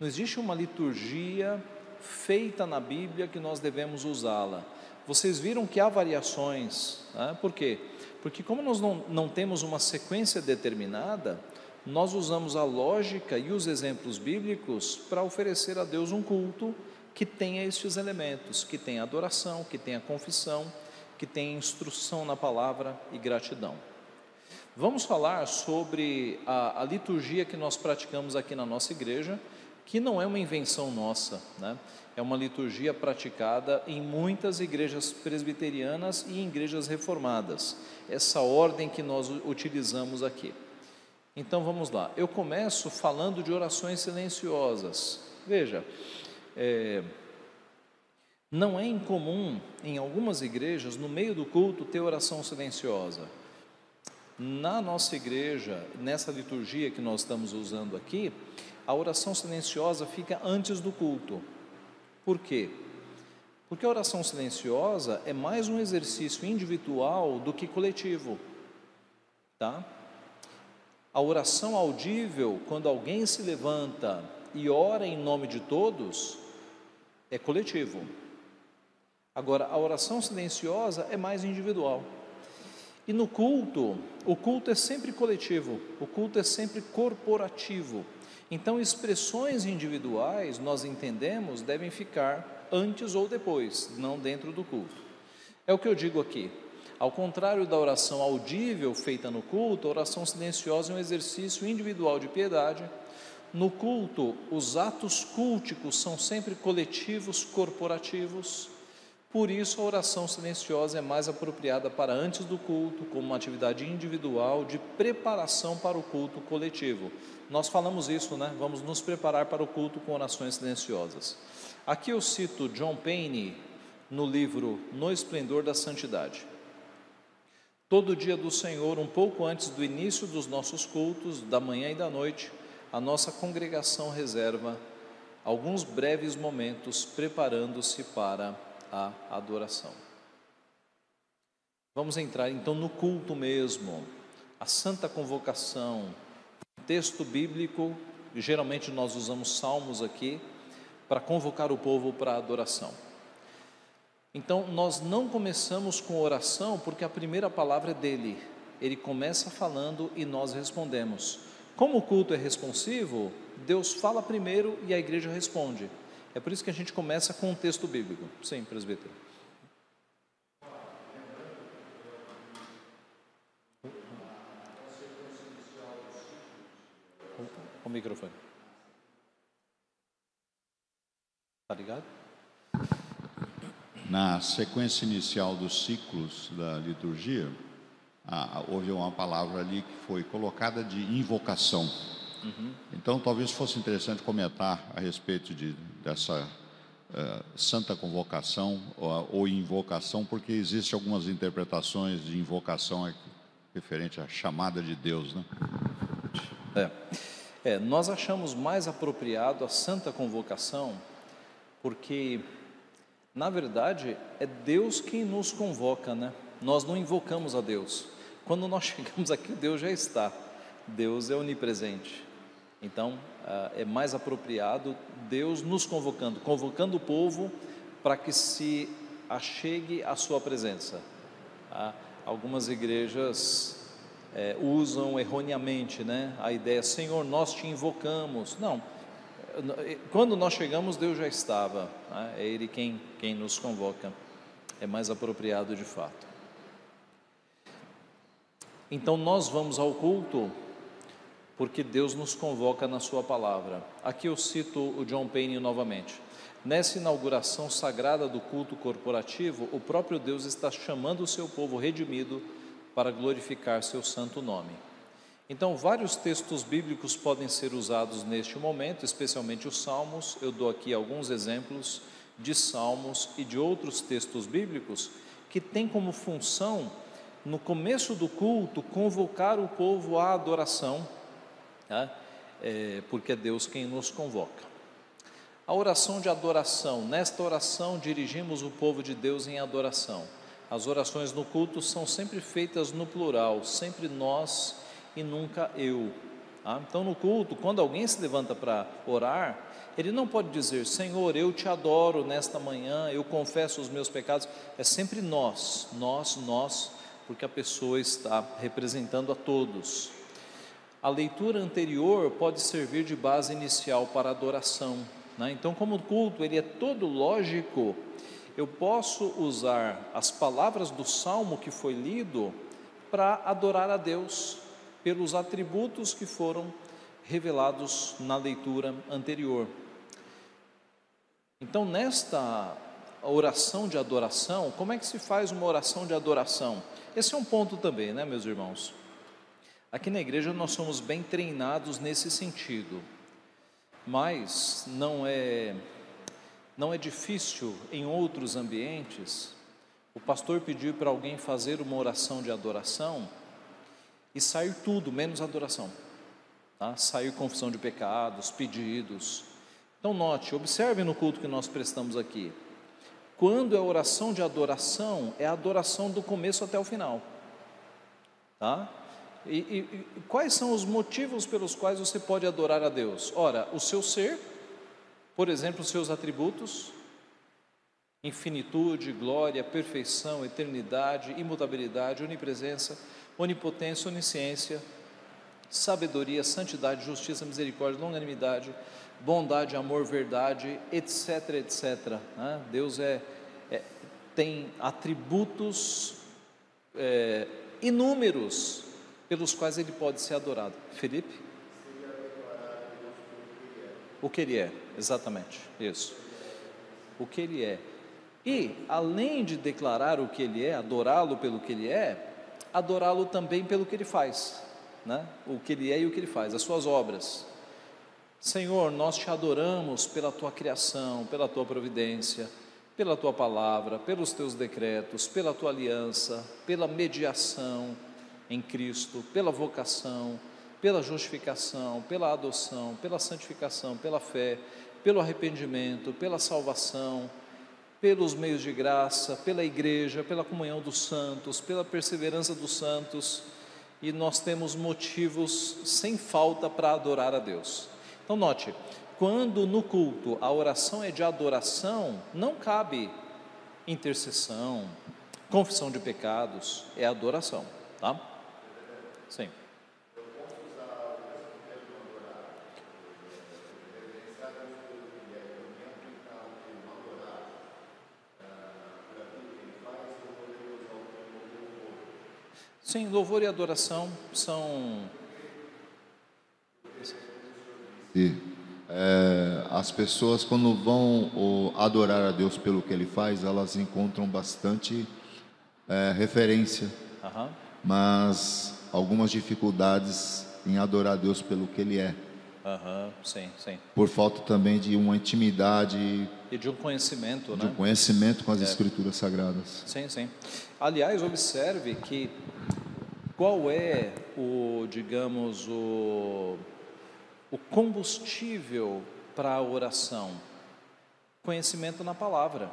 não existe uma liturgia feita na Bíblia que nós devemos usá-la. Vocês viram que há variações, né? por quê? Porque como nós não, não temos uma sequência determinada, nós usamos a lógica e os exemplos bíblicos para oferecer a Deus um culto que tenha estes elementos, que tenha adoração, que tenha confissão, que tenha instrução na palavra e gratidão. Vamos falar sobre a, a liturgia que nós praticamos aqui na nossa igreja, que não é uma invenção nossa, né? é uma liturgia praticada em muitas igrejas presbiterianas e igrejas reformadas, essa ordem que nós utilizamos aqui. Então vamos lá. Eu começo falando de orações silenciosas. Veja, é, não é incomum em algumas igrejas, no meio do culto, ter oração silenciosa. Na nossa igreja, nessa liturgia que nós estamos usando aqui, a oração silenciosa fica antes do culto. Por quê? Porque a oração silenciosa é mais um exercício individual do que coletivo. Tá? A oração audível, quando alguém se levanta e ora em nome de todos, é coletivo. Agora, a oração silenciosa é mais individual. E no culto, o culto é sempre coletivo, o culto é sempre corporativo. Então, expressões individuais, nós entendemos, devem ficar antes ou depois, não dentro do culto. É o que eu digo aqui. Ao contrário da oração audível feita no culto, a oração silenciosa é um exercício individual de piedade. No culto, os atos culticos são sempre coletivos, corporativos. Por isso, a oração silenciosa é mais apropriada para antes do culto, como uma atividade individual de preparação para o culto coletivo. Nós falamos isso, né? Vamos nos preparar para o culto com orações silenciosas. Aqui eu cito John Payne no livro No Esplendor da Santidade. Todo dia do Senhor, um pouco antes do início dos nossos cultos, da manhã e da noite, a nossa congregação reserva alguns breves momentos preparando-se para a adoração. Vamos entrar então no culto mesmo, a santa convocação, texto bíblico, geralmente nós usamos salmos aqui para convocar o povo para a adoração. Então, nós não começamos com oração porque a primeira palavra é dele, ele começa falando e nós respondemos. Como o culto é responsivo, Deus fala primeiro e a igreja responde. É por isso que a gente começa com um texto bíblico. Sim, presbítero. O microfone. Está ligado? Na sequência inicial dos ciclos da liturgia, ah, houve uma palavra ali que foi colocada de invocação. Uhum. Então, talvez fosse interessante comentar a respeito de, dessa uh, santa convocação ou, ou, invocação, porque existem algumas interpretações de invocação referente à chamada de Deus, né? É. é, nós achamos mais apropriado a santa convocação, porque, na verdade, é Deus quem nos convoca, né? Nós não invocamos a Deus. Quando nós chegamos aqui, Deus já está. Deus é onipresente. Então, ah, é mais apropriado Deus nos convocando, convocando o povo para que se achegue à sua presença. Algumas igrejas é, usam erroneamente né, a ideia, Senhor, nós te invocamos. Não, quando nós chegamos, Deus já estava, né? é Ele quem, quem nos convoca, é mais apropriado de fato. Então nós vamos ao culto porque Deus nos convoca na Sua palavra. Aqui eu cito o John Payne novamente. Nessa inauguração sagrada do culto corporativo, o próprio Deus está chamando o seu povo redimido para glorificar seu santo nome. Então, vários textos bíblicos podem ser usados neste momento, especialmente os Salmos. Eu dou aqui alguns exemplos de Salmos e de outros textos bíblicos que têm como função no começo do culto, convocar o povo à adoração, tá? é, porque é Deus quem nos convoca. A oração de adoração, nesta oração dirigimos o povo de Deus em adoração. As orações no culto são sempre feitas no plural, sempre nós e nunca eu. Tá? Então, no culto, quando alguém se levanta para orar, ele não pode dizer, Senhor, eu te adoro nesta manhã, eu confesso os meus pecados. É sempre nós, nós, nós porque a pessoa está representando a todos. A leitura anterior pode servir de base inicial para a adoração. Né? Então, como o culto ele é todo lógico, eu posso usar as palavras do salmo que foi lido para adorar a Deus pelos atributos que foram revelados na leitura anterior. Então, nesta oração de adoração, como é que se faz uma oração de adoração? Esse é um ponto também, né, meus irmãos? Aqui na igreja nós somos bem treinados nesse sentido, mas não é não é difícil em outros ambientes o pastor pedir para alguém fazer uma oração de adoração e sair tudo menos adoração, tá? Sair confissão de pecados, pedidos. Então note, observe no culto que nós prestamos aqui. Quando é oração de adoração, é adoração do começo até o final. Tá? E, e, e, quais são os motivos pelos quais você pode adorar a Deus? Ora, o seu ser, por exemplo, os seus atributos, infinitude, glória, perfeição, eternidade, imutabilidade, onipresença, onipotência, onisciência, sabedoria, santidade, justiça, misericórdia, longanimidade, bondade, amor, verdade, etc, etc. Né? Deus é, é, tem atributos é, inúmeros pelos quais ele pode ser adorado. Felipe? O que ele é, exatamente, isso. O que ele é. E, além de declarar o que ele é, adorá-lo pelo que ele é, adorá-lo também pelo que ele faz, né? o que ele é e o que ele faz, as suas obras. Senhor, nós te adoramos pela tua criação, pela tua providência, pela tua palavra, pelos teus decretos, pela tua aliança, pela mediação em Cristo, pela vocação, pela justificação, pela adoção, pela santificação, pela fé, pelo arrependimento, pela salvação, pelos meios de graça, pela igreja, pela comunhão dos santos, pela perseverança dos santos, e nós temos motivos sem falta para adorar a Deus. Então, note: quando no culto a oração é de adoração, não cabe intercessão, confissão de pecados, é adoração, tá? Sim. Sim, louvor e adoração são. E, é, as pessoas, quando vão adorar a Deus pelo que Ele faz, elas encontram bastante é, referência, mas algumas dificuldades em adorar a Deus pelo que Ele é, Aham, sim, sim. por falta também de uma intimidade, E de um conhecimento, de né? um conhecimento com as Escrituras Sagradas. Sim, sim. Aliás, observe que qual é o, digamos, o, o combustível para a oração? Conhecimento na palavra.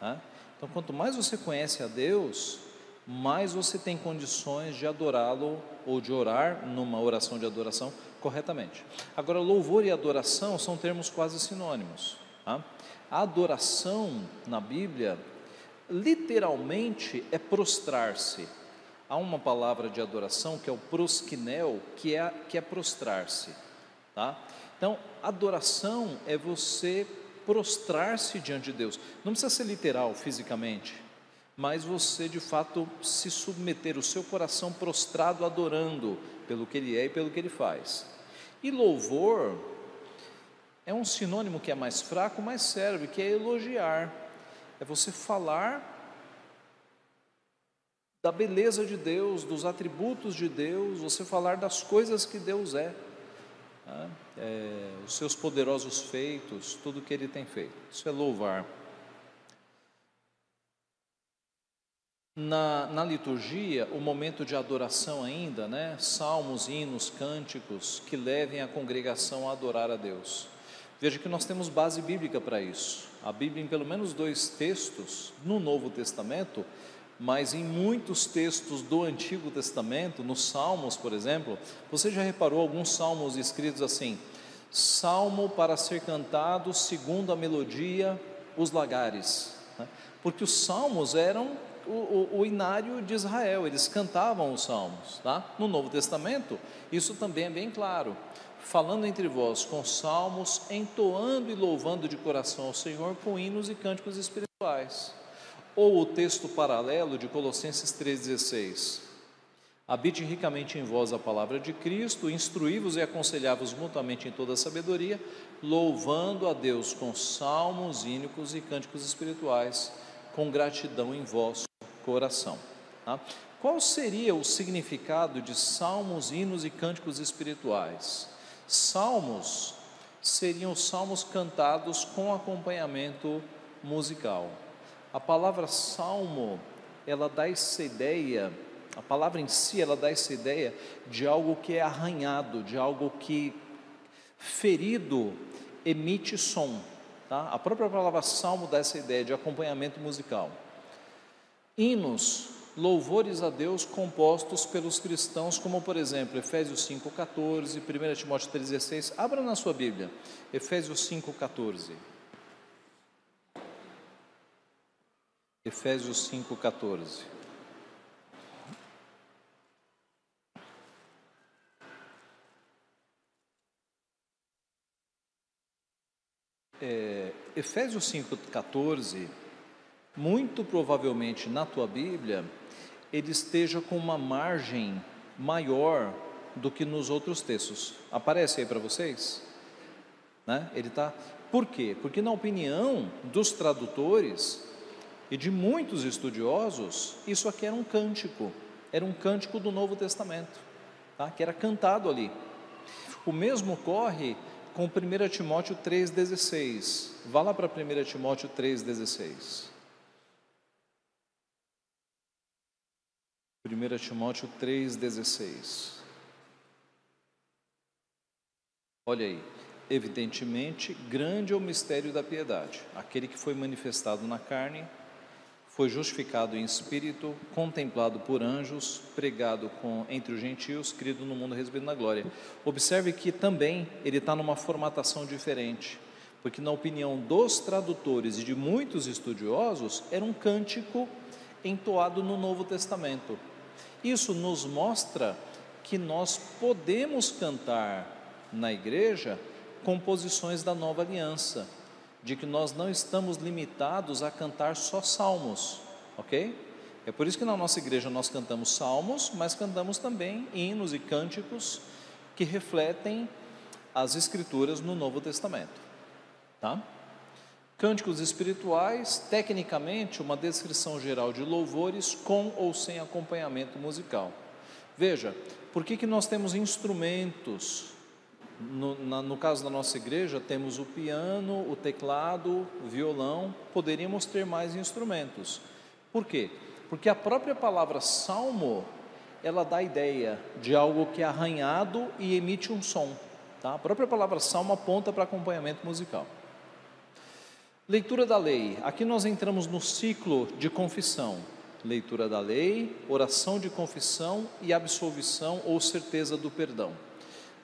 né? Então, quanto mais você conhece a Deus, mais você tem condições de adorá-lo ou de orar numa oração de adoração corretamente. Agora, louvor e adoração são termos quase sinônimos. tá? A adoração na Bíblia literalmente é prostrar-se. Há uma palavra de adoração que é o prosquinel, que é, que é prostrar-se. Tá? Então, adoração é você prostrar-se diante de Deus. Não precisa ser literal, fisicamente, mas você de fato se submeter, o seu coração prostrado adorando pelo que Ele é e pelo que Ele faz. E louvor é um sinônimo que é mais fraco, mas serve, que é elogiar. É você falar da beleza de Deus, dos atributos de Deus, você falar das coisas que Deus é, né? É, os seus poderosos feitos, tudo que Ele tem feito. Isso é louvar. Na, na liturgia, o momento de adoração ainda, né? Salmos, hinos, cânticos que levem a congregação a adorar a Deus. Veja que nós temos base bíblica para isso. A Bíblia, em pelo menos dois textos, no Novo Testamento, mas em muitos textos do Antigo Testamento, nos Salmos, por exemplo, você já reparou alguns salmos escritos assim: Salmo para ser cantado segundo a melodia, os lagares. né? Porque os salmos eram o, o, o inário de Israel, eles cantavam os salmos. Tá? No Novo Testamento, isso também é bem claro. Falando entre vós com salmos, entoando e louvando de coração ao Senhor com hinos e cânticos espirituais. Ou o texto paralelo de Colossenses 3,16. Habite ricamente em vós a palavra de Cristo, instruí-vos e aconselhai-vos mutuamente em toda a sabedoria, louvando a Deus com salmos, hínicos e cânticos espirituais, com gratidão em vosso coração. tá? Qual seria o significado de salmos, hinos e cânticos espirituais? Salmos seriam os salmos cantados com acompanhamento musical. A palavra salmo, ela dá essa ideia, a palavra em si, ela dá essa ideia de algo que é arranhado, de algo que ferido emite som. Tá? A própria palavra salmo dá essa ideia de acompanhamento musical. Hinos, louvores a Deus compostos pelos cristãos, como por exemplo Efésios 5,14, 1 Timóteo 3,16. Abra na sua Bíblia, Efésios 5,14. Efésios 5,14. É, Efésios 5,14, muito provavelmente na tua Bíblia, ele esteja com uma margem maior do que nos outros textos. Aparece aí para vocês? Né? Ele está. Por quê? Porque, na opinião dos tradutores e de muitos estudiosos, isso aqui era um cântico, era um cântico do Novo Testamento, tá? que era cantado ali. O mesmo ocorre com 1 Timóteo 3,16. Vá lá para 1 Timóteo 3,16. 1 Timóteo 3,16. Olha aí. Evidentemente, grande é o mistério da piedade. Aquele que foi manifestado na carne, foi justificado em espírito, contemplado por anjos, pregado com, entre os gentios, crido no mundo, recebido na glória. Observe que também ele está numa formatação diferente, porque, na opinião dos tradutores e de muitos estudiosos, era um cântico entoado no Novo Testamento. Isso nos mostra que nós podemos cantar na igreja composições da nova aliança, de que nós não estamos limitados a cantar só salmos, ok? É por isso que na nossa igreja nós cantamos salmos, mas cantamos também hinos e cânticos que refletem as escrituras no Novo Testamento, tá? Cânticos espirituais, tecnicamente, uma descrição geral de louvores com ou sem acompanhamento musical. Veja, por que, que nós temos instrumentos? No, na, no caso da nossa igreja, temos o piano, o teclado, o violão, poderíamos ter mais instrumentos. Por quê? Porque a própria palavra salmo, ela dá a ideia de algo que é arranhado e emite um som. Tá? A própria palavra salmo aponta para acompanhamento musical. Leitura da lei. Aqui nós entramos no ciclo de confissão. Leitura da lei, oração de confissão e absolvição ou certeza do perdão.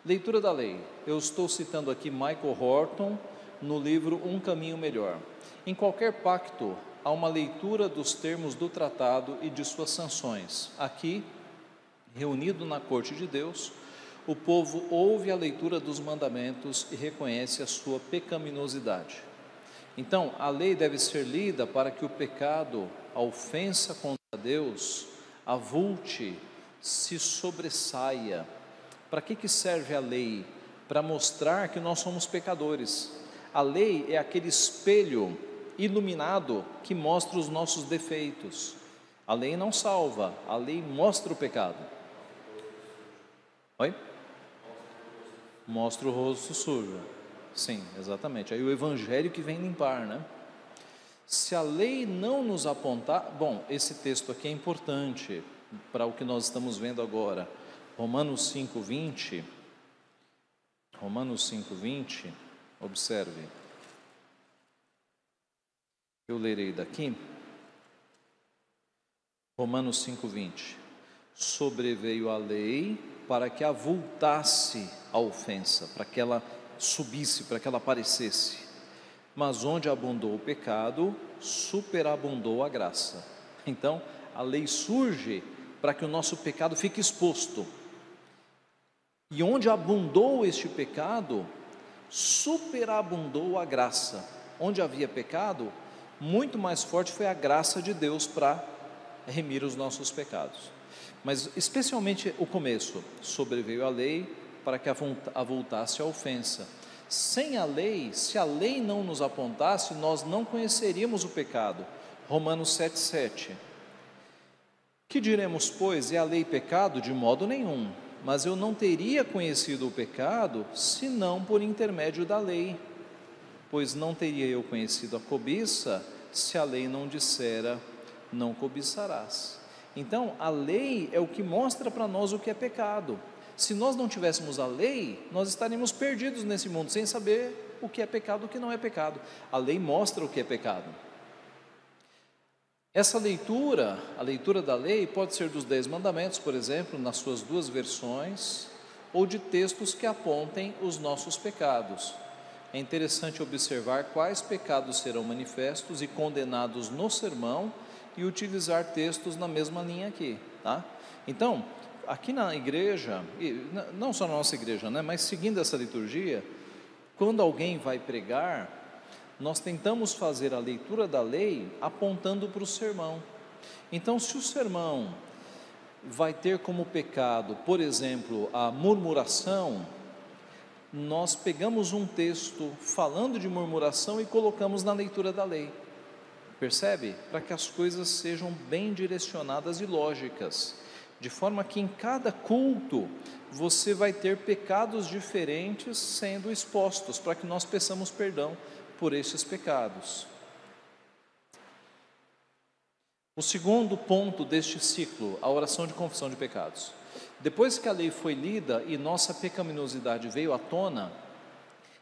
Leitura da lei. Eu estou citando aqui Michael Horton no livro Um Caminho Melhor. Em qualquer pacto há uma leitura dos termos do tratado e de suas sanções. Aqui, reunido na corte de Deus, o povo ouve a leitura dos mandamentos e reconhece a sua pecaminosidade. Então, a lei deve ser lida para que o pecado, a ofensa contra Deus, avulte, se sobressaia. Para que, que serve a lei? Para mostrar que nós somos pecadores. A lei é aquele espelho iluminado que mostra os nossos defeitos. A lei não salva, a lei mostra o pecado. Oi? Mostra o rosto sujo. Sim, exatamente. Aí o evangelho que vem limpar, né? Se a lei não nos apontar, bom, esse texto aqui é importante para o que nós estamos vendo agora. Romanos 5:20. Romanos 5:20. Observe. Eu lerei daqui. Romanos 5:20. Sobreveio a lei para que avultasse a ofensa, para que ela subisse, para que ela aparecesse. Mas onde abundou o pecado, superabundou a graça. Então, a lei surge para que o nosso pecado fique exposto. E onde abundou este pecado, superabundou a graça. Onde havia pecado, muito mais forte foi a graça de Deus para remir os nossos pecados. Mas especialmente o começo, sobreveio a lei para que avultasse a ofensa. Sem a lei, se a lei não nos apontasse, nós não conheceríamos o pecado. Romanos 7,7. Que diremos, pois, é a lei pecado? De modo nenhum. Mas eu não teria conhecido o pecado senão por intermédio da lei. Pois não teria eu conhecido a cobiça se a lei não dissera, não cobiçarás. Então, a lei é o que mostra para nós o que é pecado. Se nós não tivéssemos a lei, nós estaríamos perdidos nesse mundo, sem saber o que é pecado e o que não é pecado. A lei mostra o que é pecado. Essa leitura, a leitura da lei, pode ser dos Dez Mandamentos, por exemplo, nas suas duas versões, ou de textos que apontem os nossos pecados. É interessante observar quais pecados serão manifestos e condenados no sermão e utilizar textos na mesma linha aqui, tá? Então, aqui na igreja, não só na nossa igreja, né, mas seguindo essa liturgia, quando alguém vai pregar, nós tentamos fazer a leitura da lei apontando para o sermão. Então, se o sermão vai ter como pecado, por exemplo, a murmuração, nós pegamos um texto falando de murmuração e colocamos na leitura da lei. Percebe? Para que as coisas sejam bem direcionadas e lógicas de forma que em cada culto você vai ter pecados diferentes sendo expostos, para que nós peçamos perdão por esses pecados. O segundo ponto deste ciclo, a oração de confissão de pecados. Depois que a lei foi lida e nossa pecaminosidade veio à tona,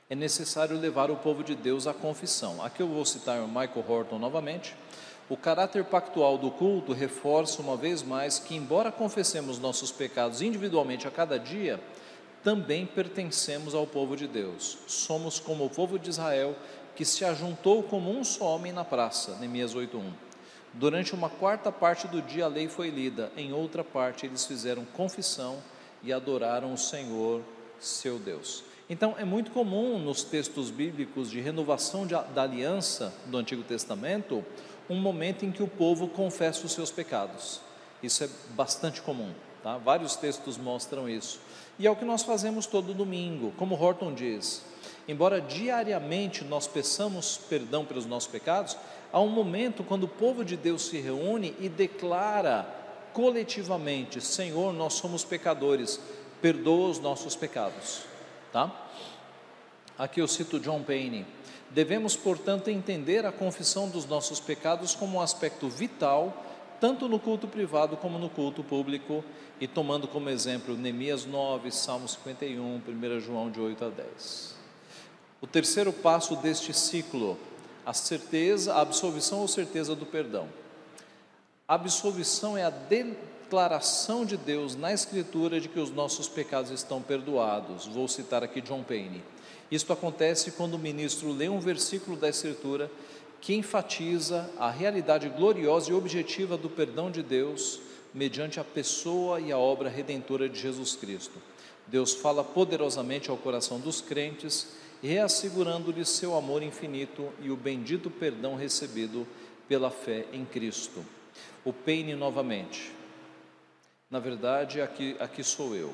é necessário levar o povo de Deus à confissão. Aqui eu vou citar o Michael Horton novamente. O caráter pactual do culto reforça uma vez mais que, embora confessemos nossos pecados individualmente a cada dia, também pertencemos ao povo de Deus. Somos como o povo de Israel que se ajuntou como um só homem na praça. Neemias 8:1. Durante uma quarta parte do dia a lei foi lida, em outra parte eles fizeram confissão e adoraram o Senhor, seu Deus. Então, é muito comum nos textos bíblicos de renovação de, da aliança do Antigo Testamento um momento em que o povo confessa os seus pecados. Isso é bastante comum, tá? Vários textos mostram isso. E é o que nós fazemos todo domingo, como Horton diz. Embora diariamente nós peçamos perdão pelos nossos pecados, há um momento quando o povo de Deus se reúne e declara coletivamente: Senhor, nós somos pecadores, perdoa os nossos pecados. Tá? Aqui eu cito John Payne. Devemos, portanto, entender a confissão dos nossos pecados como um aspecto vital, tanto no culto privado como no culto público, e tomando como exemplo Neemias 9, Salmo 51, 1 João de 8 a 10. O terceiro passo deste ciclo, a certeza, a absolvição ou certeza do perdão. A absolvição é a declaração de Deus na Escritura de que os nossos pecados estão perdoados. Vou citar aqui John Payne. Isto acontece quando o ministro lê um versículo da Escritura que enfatiza a realidade gloriosa e objetiva do perdão de Deus mediante a pessoa e a obra redentora de Jesus Cristo. Deus fala poderosamente ao coração dos crentes reassegurando-lhes seu amor infinito e o bendito perdão recebido pela fé em Cristo. O Peine novamente. Na verdade, aqui, aqui sou eu.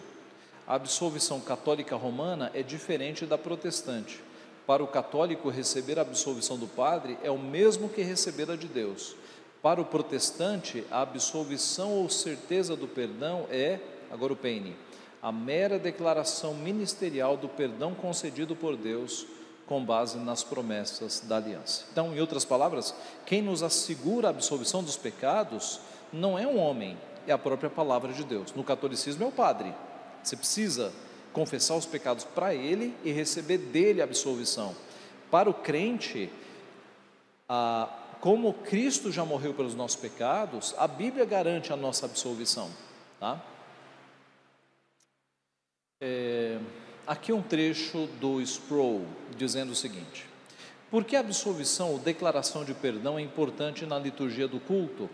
A absolvição católica romana é diferente da protestante. Para o católico, receber a absolvição do padre é o mesmo que receber a de Deus. Para o protestante, a absolvição ou certeza do perdão é, agora o Peine, a mera declaração ministerial do perdão concedido por Deus com base nas promessas da aliança. Então, em outras palavras, quem nos assegura a absolvição dos pecados não é um homem, é a própria palavra de Deus. No catolicismo é o padre. Você precisa confessar os pecados para ele e receber dele a absolvição. Para o crente, a, como Cristo já morreu pelos nossos pecados, a Bíblia garante a nossa absolvição. Tá? É, aqui um trecho do Sproul dizendo o seguinte: Por que a absolvição ou declaração de perdão é importante na liturgia do culto?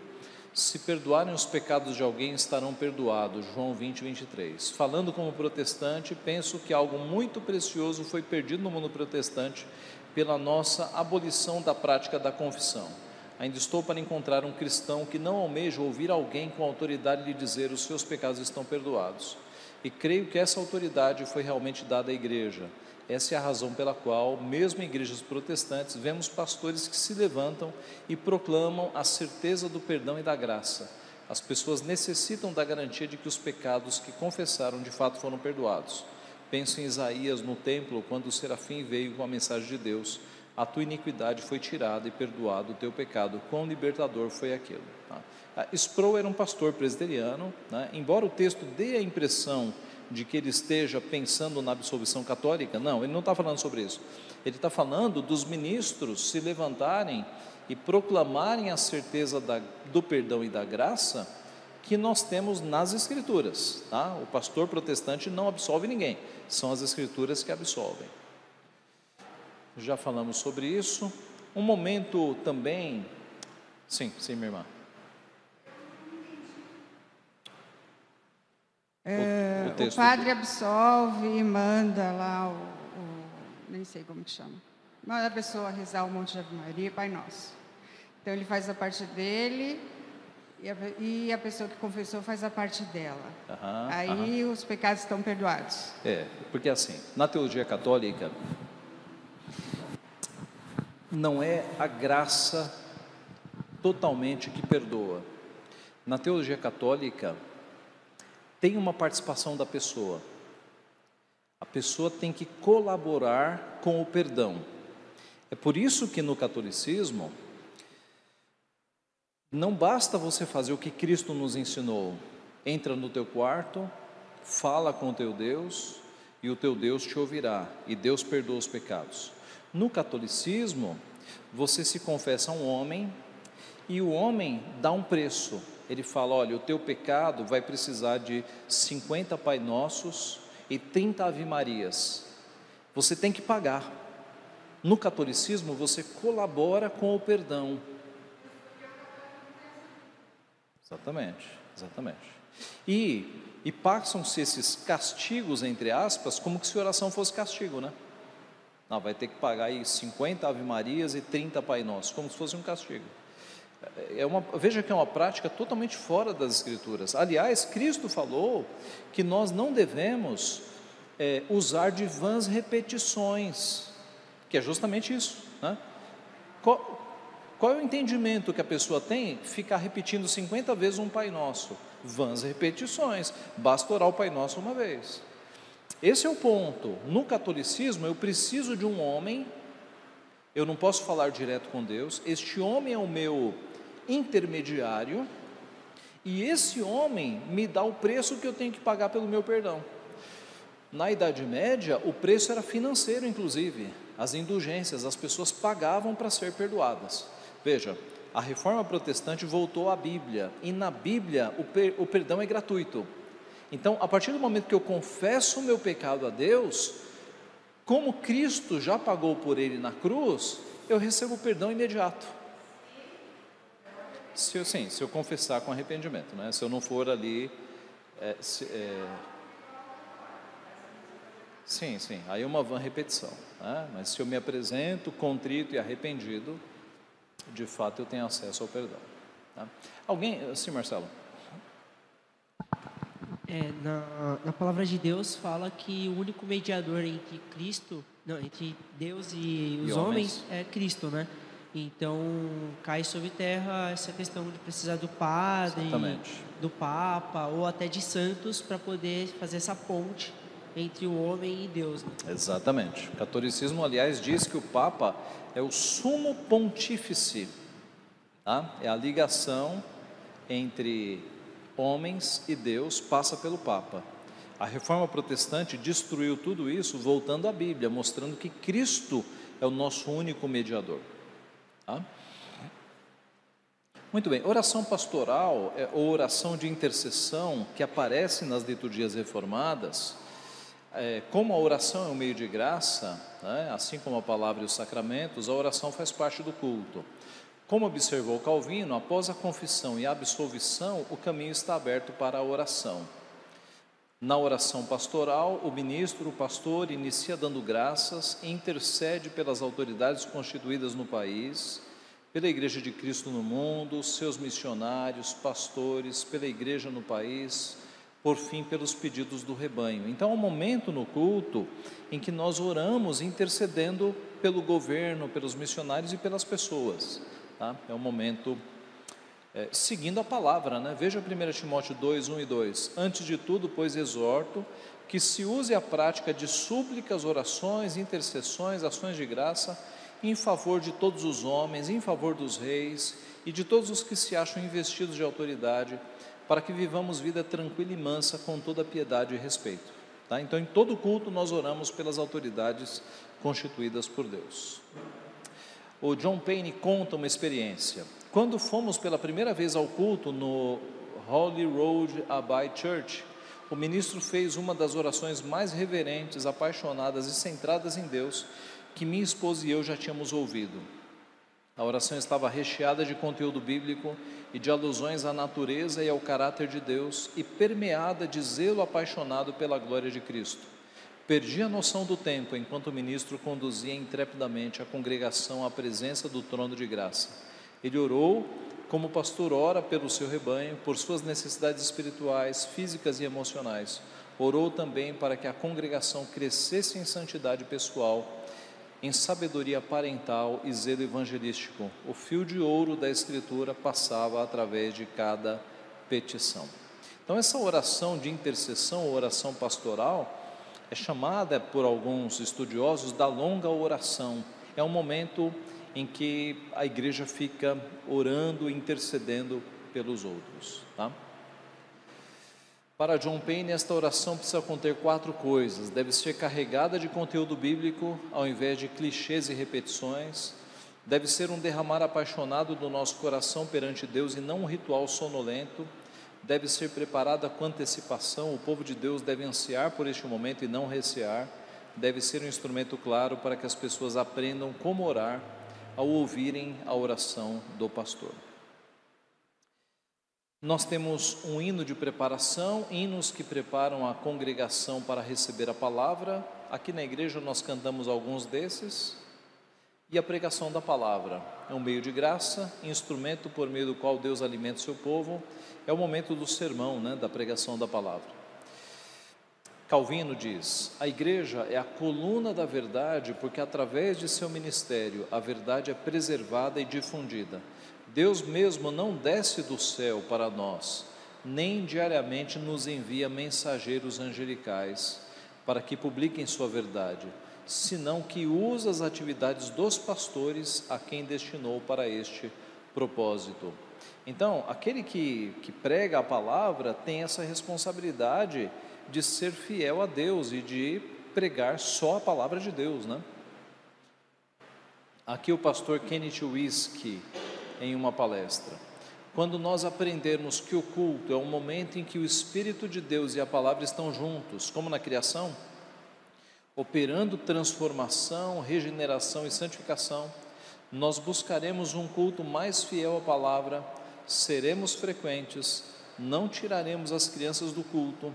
Se perdoarem os pecados de alguém, estarão perdoados. João 20, 23. Falando como protestante, penso que algo muito precioso foi perdido no mundo protestante pela nossa abolição da prática da confissão. Ainda estou para encontrar um cristão que não almeja ouvir alguém com autoridade lhe dizer os seus pecados estão perdoados. E creio que essa autoridade foi realmente dada à igreja. Essa é a razão pela qual, mesmo em igrejas protestantes, vemos pastores que se levantam e proclamam a certeza do perdão e da graça. As pessoas necessitam da garantia de que os pecados que confessaram de fato foram perdoados. Penso em Isaías no templo, quando o serafim veio com a mensagem de Deus: A tua iniquidade foi tirada e perdoado o teu pecado. Quão libertador foi aquilo. Tá? Ah, Sproul era um pastor presbiteriano, né? embora o texto dê a impressão de que ele esteja pensando na absolvição católica, não, ele não está falando sobre isso. Ele está falando dos ministros se levantarem e proclamarem a certeza da, do perdão e da graça que nós temos nas Escrituras. Tá? O pastor protestante não absolve ninguém, são as Escrituras que absolvem. Já falamos sobre isso. Um momento também. Sim, sim, minha irmã. É, o, o, o, padre absolve e manda lá o, nem sei como que chama, manda a pessoa rezar o Monte de Ave Maria, Pai Nosso. Então ele faz a parte dele e a, e a pessoa que confessou faz a parte dela. Uhum, Aí uhum. os pecados estão perdoados. É, porque assim, na teologia católica não é a graça totalmente que perdoa. Na teologia católica tem uma participação da pessoa. A pessoa tem que colaborar com o perdão. É por isso que no catolicismo não basta você fazer o que Cristo nos ensinou. Entra no teu quarto, fala com o teu Deus e o teu Deus te ouvirá e Deus perdoa os pecados. No catolicismo, você se confessa a um homem e o homem dá um preço ele fala: olha, o teu pecado vai precisar de 50 Pai Nossos e 30 Ave Marias. Você tem que pagar. No catolicismo, você colabora com o perdão. Exatamente, exatamente. E E passam-se esses castigos, entre aspas, como se oração fosse castigo, né? Não, vai ter que pagar aí 50 Ave Marias e 30 Pai Nosso, como se fosse um castigo. É uma, veja que é uma prática totalmente fora das Escrituras. Aliás, Cristo falou que nós não devemos é, usar de vãs repetições, que é justamente isso. Né? Qual, qual é o entendimento que a pessoa tem? Ficar repetindo 50 vezes um Pai Nosso. Vãs repetições, basta orar o Pai Nosso uma vez. Esse é o ponto. No catolicismo, eu preciso de um homem, eu não posso falar direto com Deus, este homem é o meu intermediário, e esse homem me dá o preço que eu tenho que pagar pelo meu perdão. Na Idade Média, o preço era financeiro, inclusive, as indulgências, as pessoas pagavam para ser perdoadas. Veja, a reforma protestante voltou à Bíblia, e na Bíblia o, per, o perdão é gratuito. Então, a partir do momento que eu confesso o meu pecado a Deus, como Cristo já pagou por ele na cruz, eu recebo o perdão imediato. Se eu, sim, se eu confessar com arrependimento, né? se eu não for ali. É, se, é, sim, sim, aí é uma vã repetição. Né? Mas se eu me apresento contrito e arrependido, de fato eu tenho acesso ao perdão. Tá? Alguém, sim, Marcelo? É, na, na palavra de Deus fala que o único mediador entre Cristo, não, entre Deus e os e homens, homens é Cristo, né? Então cai sobre terra essa questão de precisar do padre, Exatamente. do papa ou até de santos para poder fazer essa ponte entre o homem e Deus. Né? Exatamente. O catolicismo, aliás, diz que o papa é o sumo pontífice, tá? É a ligação entre homens e Deus passa pelo Papa. A reforma protestante destruiu tudo isso voltando à Bíblia, mostrando que Cristo é o nosso único mediador. Tá? Muito bem, oração pastoral é, ou oração de intercessão que aparece nas liturgias reformadas, é, como a oração é um meio de graça, né, assim como a palavra e os sacramentos, a oração faz parte do culto. Como observou Calvino, após a confissão e a absolvição, o caminho está aberto para a oração. Na oração pastoral, o ministro, o pastor, inicia dando graças e intercede pelas autoridades constituídas no país, pela Igreja de Cristo no mundo, seus missionários, pastores, pela Igreja no país, por fim, pelos pedidos do rebanho. Então, é um momento no culto em que nós oramos intercedendo pelo governo, pelos missionários e pelas pessoas. Tá? É um momento é, seguindo a palavra, né? Veja 1 Timóteo 2, 1 e 2. Antes de tudo, pois, exorto que se use a prática de súplicas, orações, intercessões, ações de graça em favor de todos os homens, em favor dos reis e de todos os que se acham investidos de autoridade, para que vivamos vida tranquila e mansa com toda piedade e respeito. Tá? Então, em todo culto, nós oramos pelas autoridades constituídas por Deus o John Payne conta uma experiência. Quando fomos pela primeira vez ao culto no Holy Road Abbey Church, o ministro fez uma das orações mais reverentes, apaixonadas e centradas em Deus que minha esposa e eu já tínhamos ouvido. A oração estava recheada de conteúdo bíblico e de alusões à natureza e ao caráter de Deus e permeada de zelo apaixonado pela glória de Cristo. Perdi a noção do tempo enquanto o ministro conduzia intrepidamente a congregação à presença do trono de graça. Ele orou como o pastor ora pelo seu rebanho, por suas necessidades espirituais, físicas e emocionais. Orou também para que a congregação crescesse em santidade pessoal, em sabedoria parental e zelo evangelístico. O fio de ouro da Escritura passava através de cada petição. Então, essa oração de intercessão, oração pastoral, é chamada por alguns estudiosos da longa oração. É um momento em que a igreja fica orando intercedendo pelos outros. Tá? Para John Payne, esta oração precisa conter quatro coisas: deve ser carregada de conteúdo bíblico, ao invés de clichês e repetições, deve ser um derramar apaixonado do nosso coração perante Deus e não um ritual sonolento deve ser preparada com antecipação, o povo de Deus deve ansiar por este momento e não recear, deve ser um instrumento claro para que as pessoas aprendam como orar ao ouvirem a oração do pastor. Nós temos um hino de preparação, hinos que preparam a congregação para receber a palavra. Aqui na igreja nós cantamos alguns desses. E a pregação da palavra é um meio de graça, instrumento por meio do qual Deus alimenta o seu povo. É o momento do sermão, né, da pregação da palavra. Calvino diz: a igreja é a coluna da verdade, porque através de seu ministério a verdade é preservada e difundida. Deus mesmo não desce do céu para nós, nem diariamente nos envia mensageiros angelicais para que publiquem sua verdade, senão que usa as atividades dos pastores a quem destinou para este propósito. Então, aquele que, que prega a palavra tem essa responsabilidade de ser fiel a Deus e de pregar só a palavra de Deus, né? Aqui o pastor Kenneth Whisky em uma palestra. Quando nós aprendermos que o culto é um momento em que o Espírito de Deus e a palavra estão juntos, como na criação, operando transformação, regeneração e santificação, nós buscaremos um culto mais fiel à palavra, seremos frequentes, não tiraremos as crianças do culto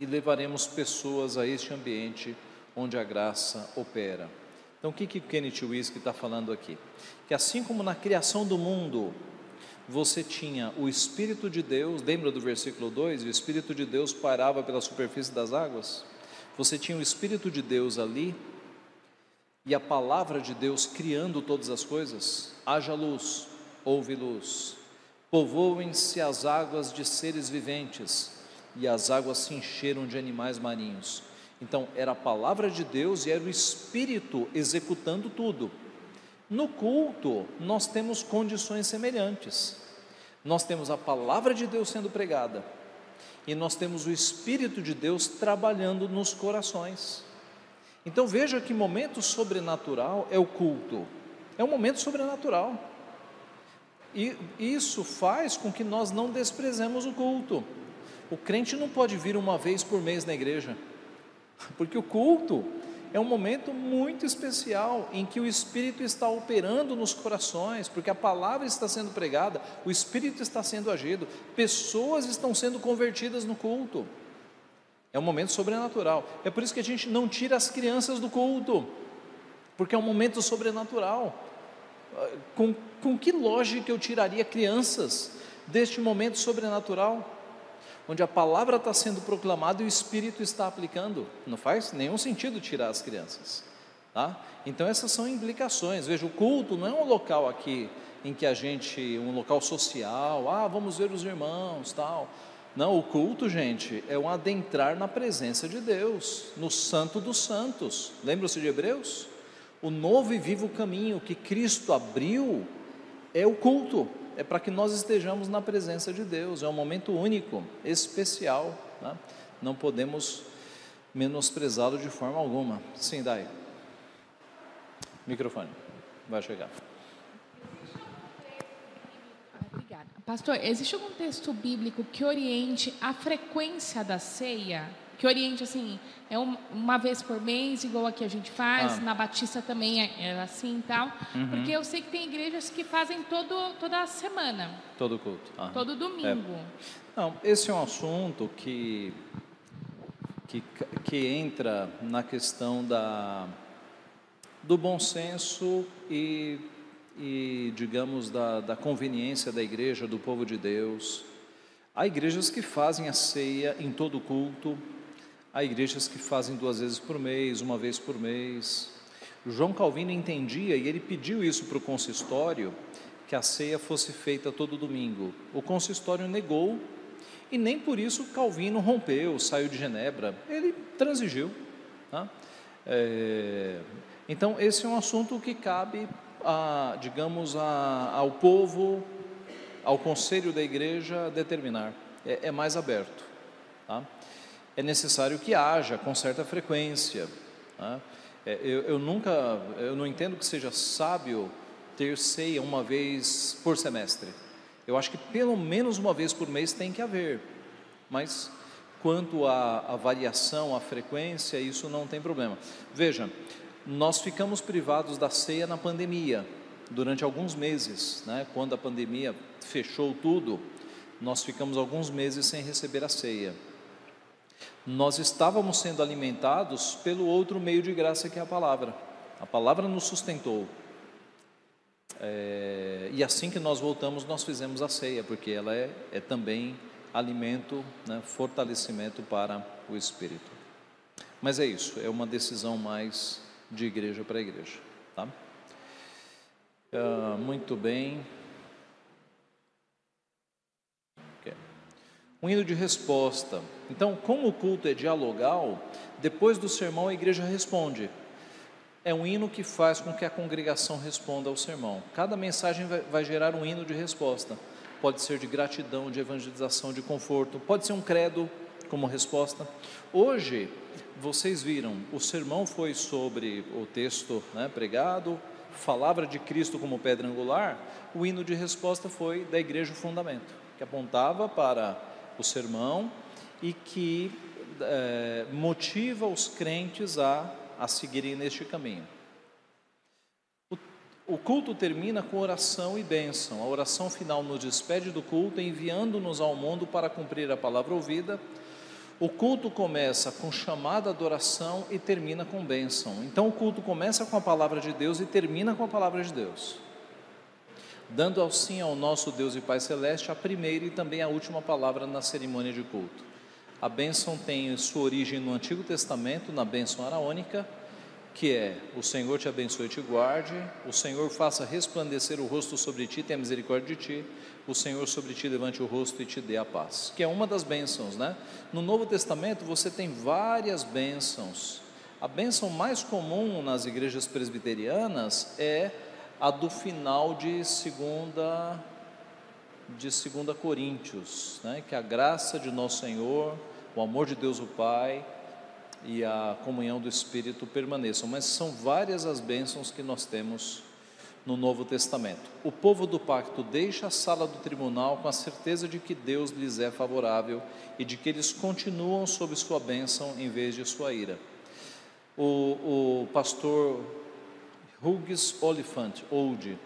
e levaremos pessoas a este ambiente onde a graça opera. Então, o que, que Kenneth Whisky está falando aqui? Que assim como na criação do mundo, você tinha o Espírito de Deus, lembra do versículo 2? O Espírito de Deus parava pela superfície das águas. Você tinha o Espírito de Deus ali e a palavra de Deus criando todas as coisas. Haja luz, houve luz. Povoem-se as águas de seres viventes, e as águas se encheram de animais marinhos. Então, era a palavra de Deus e era o Espírito executando tudo. No culto, nós temos condições semelhantes. Nós temos a palavra de Deus sendo pregada e nós temos o Espírito de Deus trabalhando nos corações. Então veja que momento sobrenatural é o culto, é um momento sobrenatural. E isso faz com que nós não desprezemos o culto. O crente não pode vir uma vez por mês na igreja. Porque o culto é um momento muito especial em que o Espírito está operando nos corações, porque a palavra está sendo pregada, o Espírito está sendo agido, pessoas estão sendo convertidas no culto. É um momento sobrenatural. É por isso que a gente não tira as crianças do culto, porque é um momento sobrenatural. Com, com que lógica eu tiraria crianças deste momento sobrenatural? Onde a palavra está sendo proclamada e o Espírito está aplicando. Não faz nenhum sentido tirar as crianças. Tá? Então essas são implicações. Veja, o culto não é um local aqui em que a gente, um local social, ah, vamos ver os irmãos, tal. Não, o culto, gente, é um adentrar na presença de Deus, no Santo dos Santos. Lembra-se de Hebreus? O novo e vivo caminho que Cristo abriu é o culto é para que nós estejamos na presença de Deus, é um momento único, especial, né? não podemos menosprezá-lo de forma alguma. Sim, Dai. Microfone, vai chegar. Obrigada. Pastor, existe algum texto bíblico que oriente a frequência da ceia? Que oriente assim, é um, uma vez por mês, igual aqui a gente faz, ah. na Batista também é, é assim e tal. Uhum. Porque eu sei que tem igrejas que fazem todo, toda semana. Todo culto. Ah. Todo domingo. É. Não, esse é um assunto que, que, que entra na questão da, do bom senso e, e digamos, da, da conveniência da igreja, do povo de Deus. Há igrejas que fazem a ceia em todo culto, Há igrejas que fazem duas vezes por mês, uma vez por mês. João Calvino entendia e ele pediu isso para o consistório, que a ceia fosse feita todo domingo. O consistório negou e nem por isso Calvino rompeu, saiu de Genebra. Ele transigiu. Tá? É, então, esse é um assunto que cabe, a, digamos, a, ao povo, ao conselho da igreja determinar. É, é mais aberto. Tá? É necessário que haja com certa frequência. Né? É, eu, eu, nunca, eu não entendo que seja sábio ter ceia uma vez por semestre. Eu acho que pelo menos uma vez por mês tem que haver. Mas quanto à, variação, à frequência, isso não tem problema. Veja, nós ficamos privados da ceia na pandemia durante alguns meses, né? Quando a pandemia fechou tudo, nós ficamos alguns meses sem receber a ceia. Nós estávamos sendo alimentados pelo outro meio de graça que é a palavra. A palavra nos sustentou. É, e assim que nós voltamos, nós fizemos a ceia, porque ela é, é também alimento, né, fortalecimento para o espírito. Mas é isso, é uma decisão mais de igreja para igreja. Tá? Ah, muito bem. Um hino de resposta. Então, como o culto é dialogal, depois do sermão a igreja responde é um hino que faz com que a congregação responda ao sermão. Cada mensagem vai, gerar um hino de resposta. Pode ser de gratidão, de evangelização, de conforto, pode ser um credo como resposta. Hoje, vocês viram, o sermão foi sobre o texto né, pregado, palavra de Cristo como pedra angular, o hino de resposta foi da Igreja o Fundamento, que apontava para o sermão e que é, motiva os crentes a a seguirem neste caminho. O, o culto termina com oração e bênção. A oração final nos despede do culto, enviando-nos ao mundo para cumprir a palavra ouvida. O culto começa com chamada adoração e termina com bênção. Então o culto começa com a palavra de Deus e termina com a palavra de Deus. Dando ao sim ao nosso Deus e Pai Celeste a primeira e também a última palavra na cerimônia de culto. A bênção tem sua origem no Antigo Testamento, na bênção araônica, que é: O Senhor te abençoe e te guarde, o Senhor faça resplandecer o rosto sobre ti, tenha misericórdia de ti, o Senhor sobre ti levante o rosto e te dê a paz. Que é uma das bênçãos, né? No Novo Testamento você tem várias bênçãos. A bênção mais comum nas igrejas presbiterianas é a do final de segunda de 2 Coríntios, né? que a graça de nosso Senhor, o amor de Deus o Pai e a comunhão do Espírito permaneçam. Mas são várias as bênçãos que nós temos no Novo Testamento. O povo do pacto deixa a sala do tribunal com a certeza de que Deus lhes é favorável e de que eles continuam sob sua bênção em vez de sua ira. O, o pastor Hughes Oliphant, Old,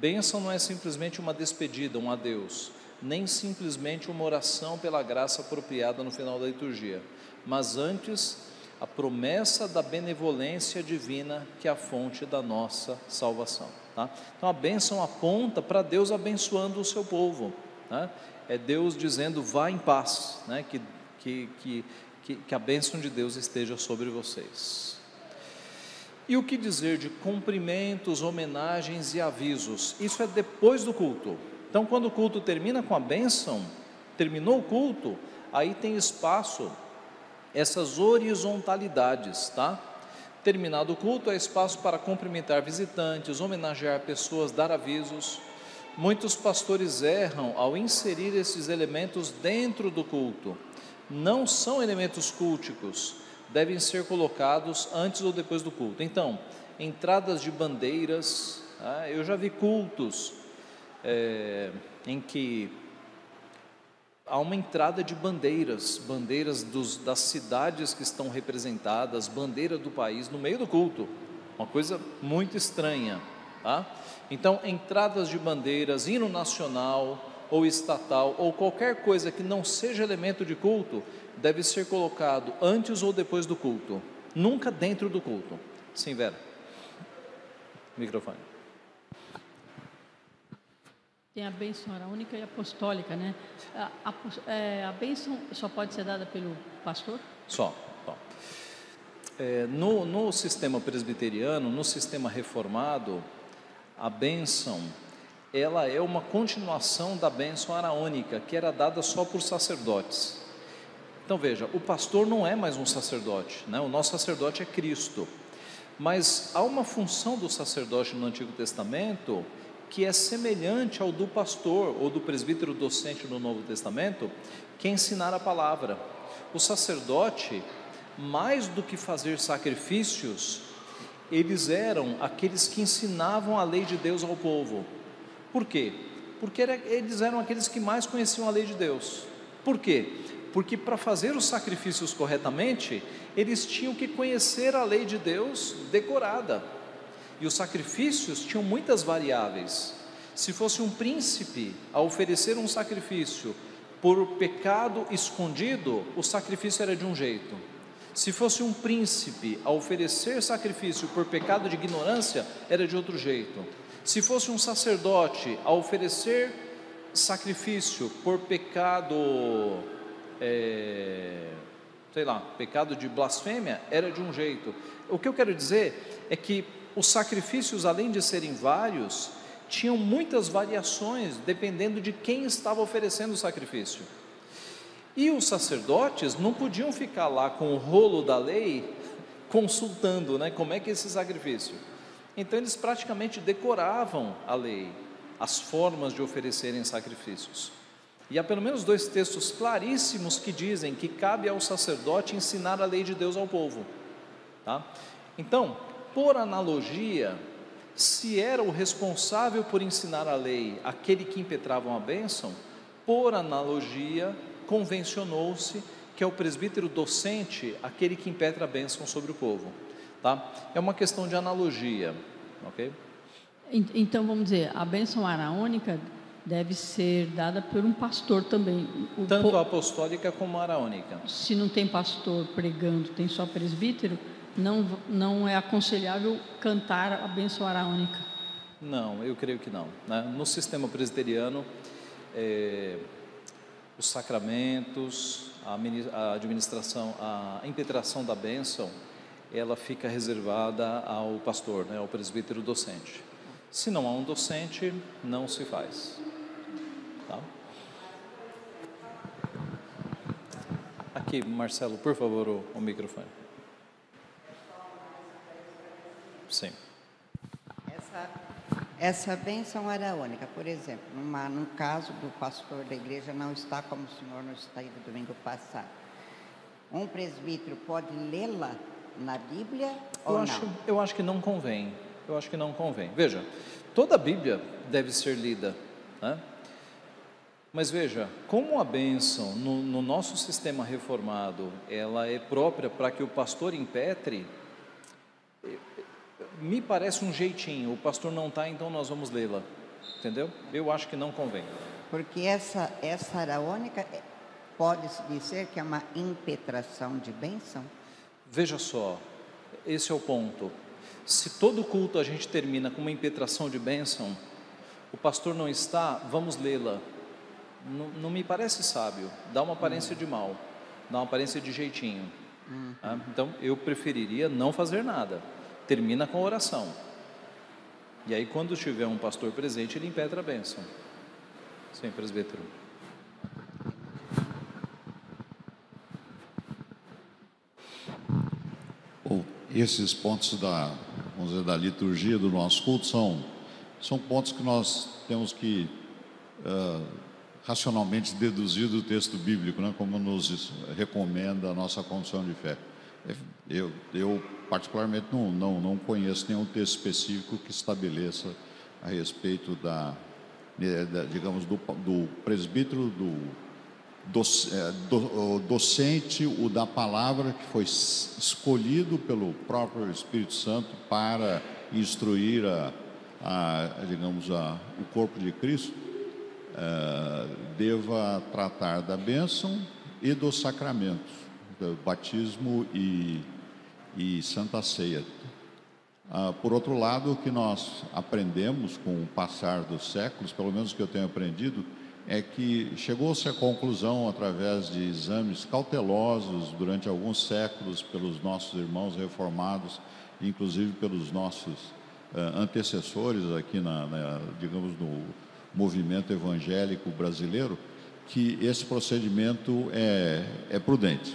Bênção não é simplesmente uma despedida, um adeus, nem simplesmente uma oração pela graça apropriada no final da liturgia, mas antes a promessa da benevolência divina que é a fonte da nossa salvação. Tá? Então a bênção aponta para Deus abençoando o seu povo. Né? É Deus dizendo, vá em paz, né? que, que, que, que a bênção de Deus esteja sobre vocês. E o que dizer de cumprimentos, homenagens e avisos? Isso é depois do culto. Então, quando o culto termina com a bênção, terminou o culto, aí tem espaço, essas horizontalidades, tá? Terminado o culto, há espaço para cumprimentar visitantes, homenagear pessoas, dar avisos. Muitos pastores erram ao inserir esses elementos dentro do culto. Não são elementos culticos, devem ser colocados antes ou depois do culto. Então, entradas de bandeiras, ah, eu já vi cultos é, em que há uma entrada de bandeiras, bandeiras dos, das cidades que estão representadas, bandeira do país no meio do culto, uma coisa muito estranha. Tá? Então, entradas de bandeiras, hino nacional ou estatal, ou qualquer coisa que não seja elemento de culto, deve ser colocado antes ou depois do culto, nunca dentro do culto. Sim, Vera. Microfone. Tem a bênção única e apostólica, né? A, a, é, a bênção só pode ser dada pelo pastor? Só. só. É, no, no sistema presbiteriano, no sistema reformado, a bênção ela é uma continuação da bênção araônica, que era dada só por sacerdotes. Então veja, o pastor não é mais um sacerdote, né? o nosso sacerdote é Cristo. Mas há uma função do sacerdote no Antigo Testamento que é semelhante ao do pastor ou do presbítero docente no Novo Testamento, que é ensinar a palavra. O sacerdote, mais do que fazer sacrifícios, eles eram aqueles que ensinavam a lei de Deus ao povo. Por quê? Porque eles eram aqueles que mais conheciam a lei de Deus. Por quê? Porque para fazer os sacrifícios corretamente, eles tinham que conhecer a lei de Deus decorada. E os sacrifícios tinham muitas variáveis. Se fosse um príncipe a oferecer um sacrifício por pecado escondido, o sacrifício era de um jeito. Se fosse um príncipe a oferecer sacrifício por pecado de ignorância, era de outro jeito. Se fosse um sacerdote a oferecer sacrifício por pecado, é, sei lá, pecado de blasfêmia, era de um jeito. O que eu quero dizer é que os sacrifícios, além de serem vários, tinham muitas variações dependendo de quem estava oferecendo o sacrifício. E os sacerdotes não podiam ficar lá com o rolo da lei consultando, né, como é que é esse sacrifício. Então eles praticamente decoravam a lei, as formas de oferecerem sacrifícios. E há pelo menos dois textos claríssimos que dizem que cabe ao sacerdote ensinar a lei de Deus ao povo. Tá? Então, por analogia, se era o responsável por ensinar a lei aquele que impetrava uma bênção, por analogia, convencionou-se que é o presbítero docente aquele que impetra a bênção sobre o povo. Tá? É uma questão de analogia, ok? Então, vamos dizer, a bênção araônica deve ser dada por um pastor também. O Tanto a apostólica como araônica. Se não tem pastor pregando, tem só presbítero, não, não é aconselhável cantar a bênção araônica? Não, eu creio que não. Né? No sistema presbiteriano, é, os sacramentos, a administração, a impetração da bênção, ela fica reservada ao pastor, né, ao presbítero docente. Se não há um docente, não se faz. Tá? Aqui, Marcelo, por favor, o, o microfone. Sim. Essa, essa bênção araônica, por exemplo, numa, num caso do pastor da igreja não está como o senhor nos está aí do domingo passado. Um presbítero pode lê-la na Bíblia eu ou acho, não? Eu acho que não convém. Eu acho que não convém. Veja, toda a Bíblia deve ser lida, né? Mas veja, como a bênção no, no nosso sistema reformado, ela é própria para que o pastor impetre, me parece um jeitinho, o pastor não está, então nós vamos lê-la, entendeu? Eu acho que não convém. Porque essa, essa araônica é, pode-se dizer que é uma impetração de bênção? Veja só, esse é o ponto. Se todo culto a gente termina com uma impetração de bênção, o pastor não está, vamos lê-la. Não, não, me parece sábio, dá uma aparência de mal, dá uma aparência de jeitinho. Uhum. Tá? Então eu preferiria não fazer nada termina com a oração. E aí, quando tiver um pastor presente, ele impetra a bênção. Sim, presbítero. Bom, esses pontos da, vamos dizer, da liturgia do nosso culto são, são pontos que nós temos que uh, racionalmente deduzir do texto bíblico, né, como nos recomenda a nossa confissão de fé. Eu, eu particularmente não, não, não conheço nenhum texto específico que estabeleça a respeito da, né, da digamos, do, do presbítero, do, é, do, docente, o da palavra que foi escolhido pelo próprio Espírito Santo para instruir a, a digamos, a, o corpo de Cristo, é, deva tratar da bênção e dos sacramentos, do batismo e e Santa Ceia. Ah, por outro lado, o que nós aprendemos com o passar dos séculos, pelo menos o que eu tenho aprendido, é que chegou-se à conclusão, através de exames cautelosos durante alguns séculos pelos nossos irmãos reformados, inclusive pelos nossos uh, antecessores aqui, na, na, digamos, no movimento evangélico brasileiro, que esse procedimento é, é prudente.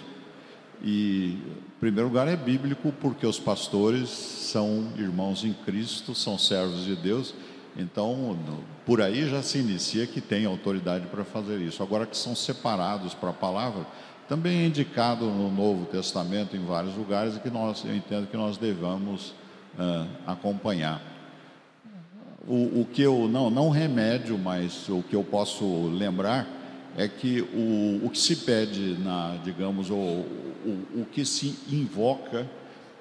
E, em primeiro lugar, é bíblico, porque os pastores são irmãos em Cristo, são servos de Deus. Então, por aí já se inicia que tem autoridade para fazer isso. Agora que são separados para a palavra, também é indicado no Novo Testamento em vários lugares que nós, eu entendo que nós devamos uh, acompanhar. O, o, que eu não não remédio, mas o que eu posso lembrar é que o, o que se pede na digamos o, o, o que se invoca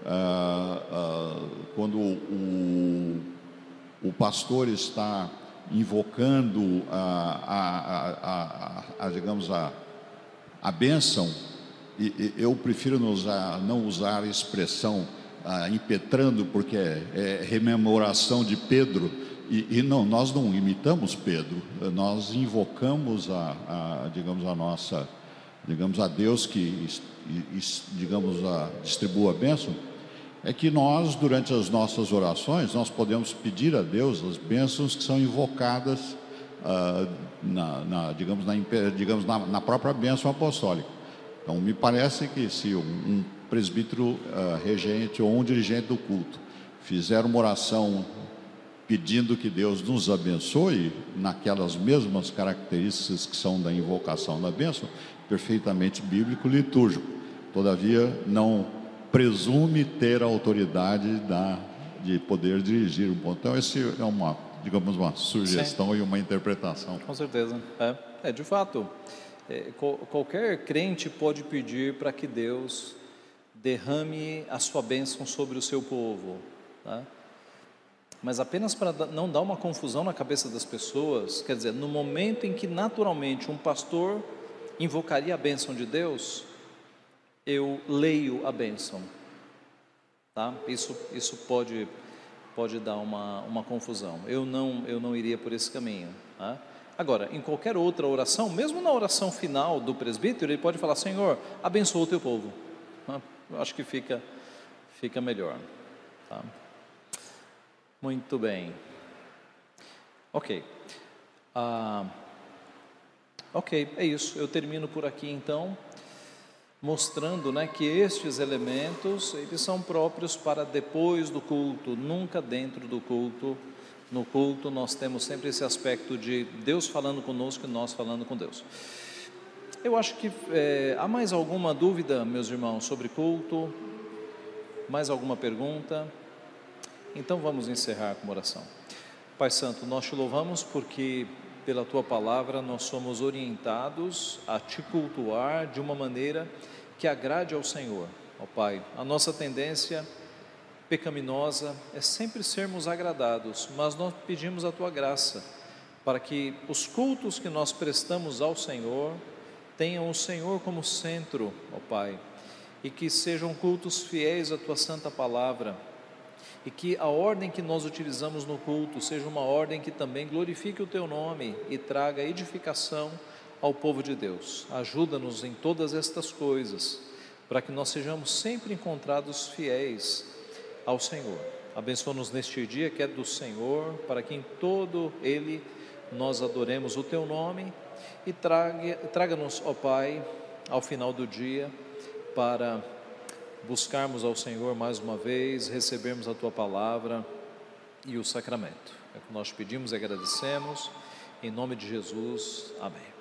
ah, ah, quando o, o pastor está invocando a, a, a, a digamos, a, a bênção, e, e eu prefiro não usar, não usar a expressão ah, impetrando, porque é, é, rememoração de Pedro, e, e, não, nós não imitamos Pedro, nós invocamos a, a digamos, a nossa, digamos, a Deus que, digamos, a, distribua a bênção, é que nós, durante as nossas orações, nós podemos pedir a Deus as bênçãos que são invocadas, ah, na, na, digamos, na, digamos na, na, própria bênção apostólica. Então, me parece que se um, um presbítero ah, regente ou um dirigente do culto fizer uma oração pedindo que Deus nos abençoe naquelas mesmas características que são da invocação da bênção, perfeitamente bíblico litúrgico. Todavia, não presume ter a autoridade da, de poder dirigir um ponto. Então, esse é uma, digamos, uma sugestão Sim. e uma interpretação. Com certeza. É, é de fato. É, qualquer crente pode pedir para que Deus derrame a sua bênção sobre o seu povo. Tá? Mas apenas para não dar uma confusão na cabeça das pessoas, quer dizer, no momento em que naturalmente um pastor invocaria a bênção de Deus, eu leio a bênção. Tá? Isso, isso pode, pode dar uma, uma confusão. Eu não, eu não iria por esse caminho. Tá? Agora, em qualquer outra oração, mesmo na oração final do presbítero, ele pode falar: Senhor, abençoa o teu povo. Tá? Eu acho que fica, fica melhor. Tá? Muito bem. Ok. Ah, ok, é isso. Eu termino por aqui então mostrando né, que estes elementos eles são próprios para depois do culto, nunca dentro do culto. No culto nós temos sempre esse aspecto de Deus falando conosco e nós falando com Deus. Eu acho que é, há mais alguma dúvida, meus irmãos, sobre culto? Mais alguma pergunta? Então vamos encerrar com oração. Pai Santo, nós te louvamos porque pela tua palavra nós somos orientados a te cultuar de uma maneira que agrade ao Senhor. Ó Pai, a nossa tendência pecaminosa é sempre sermos agradados, mas nós pedimos a tua graça para que os cultos que nós prestamos ao Senhor tenham o Senhor como centro, ó Pai, e que sejam cultos fiéis à tua santa palavra e que a ordem que nós utilizamos no culto seja uma ordem que também glorifique o teu nome e traga edificação ao povo de Deus. Ajuda-nos em todas estas coisas, para que nós sejamos sempre encontrados fiéis ao Senhor. Abençoa-nos neste dia que é do Senhor, para que em todo ele nós adoremos o teu nome e traga-nos, ó Pai, ao final do dia, para buscarmos ao Senhor mais uma vez, recebermos a tua palavra e o sacramento. É o que nós pedimos e agradecemos. Em nome de Jesus. Amém.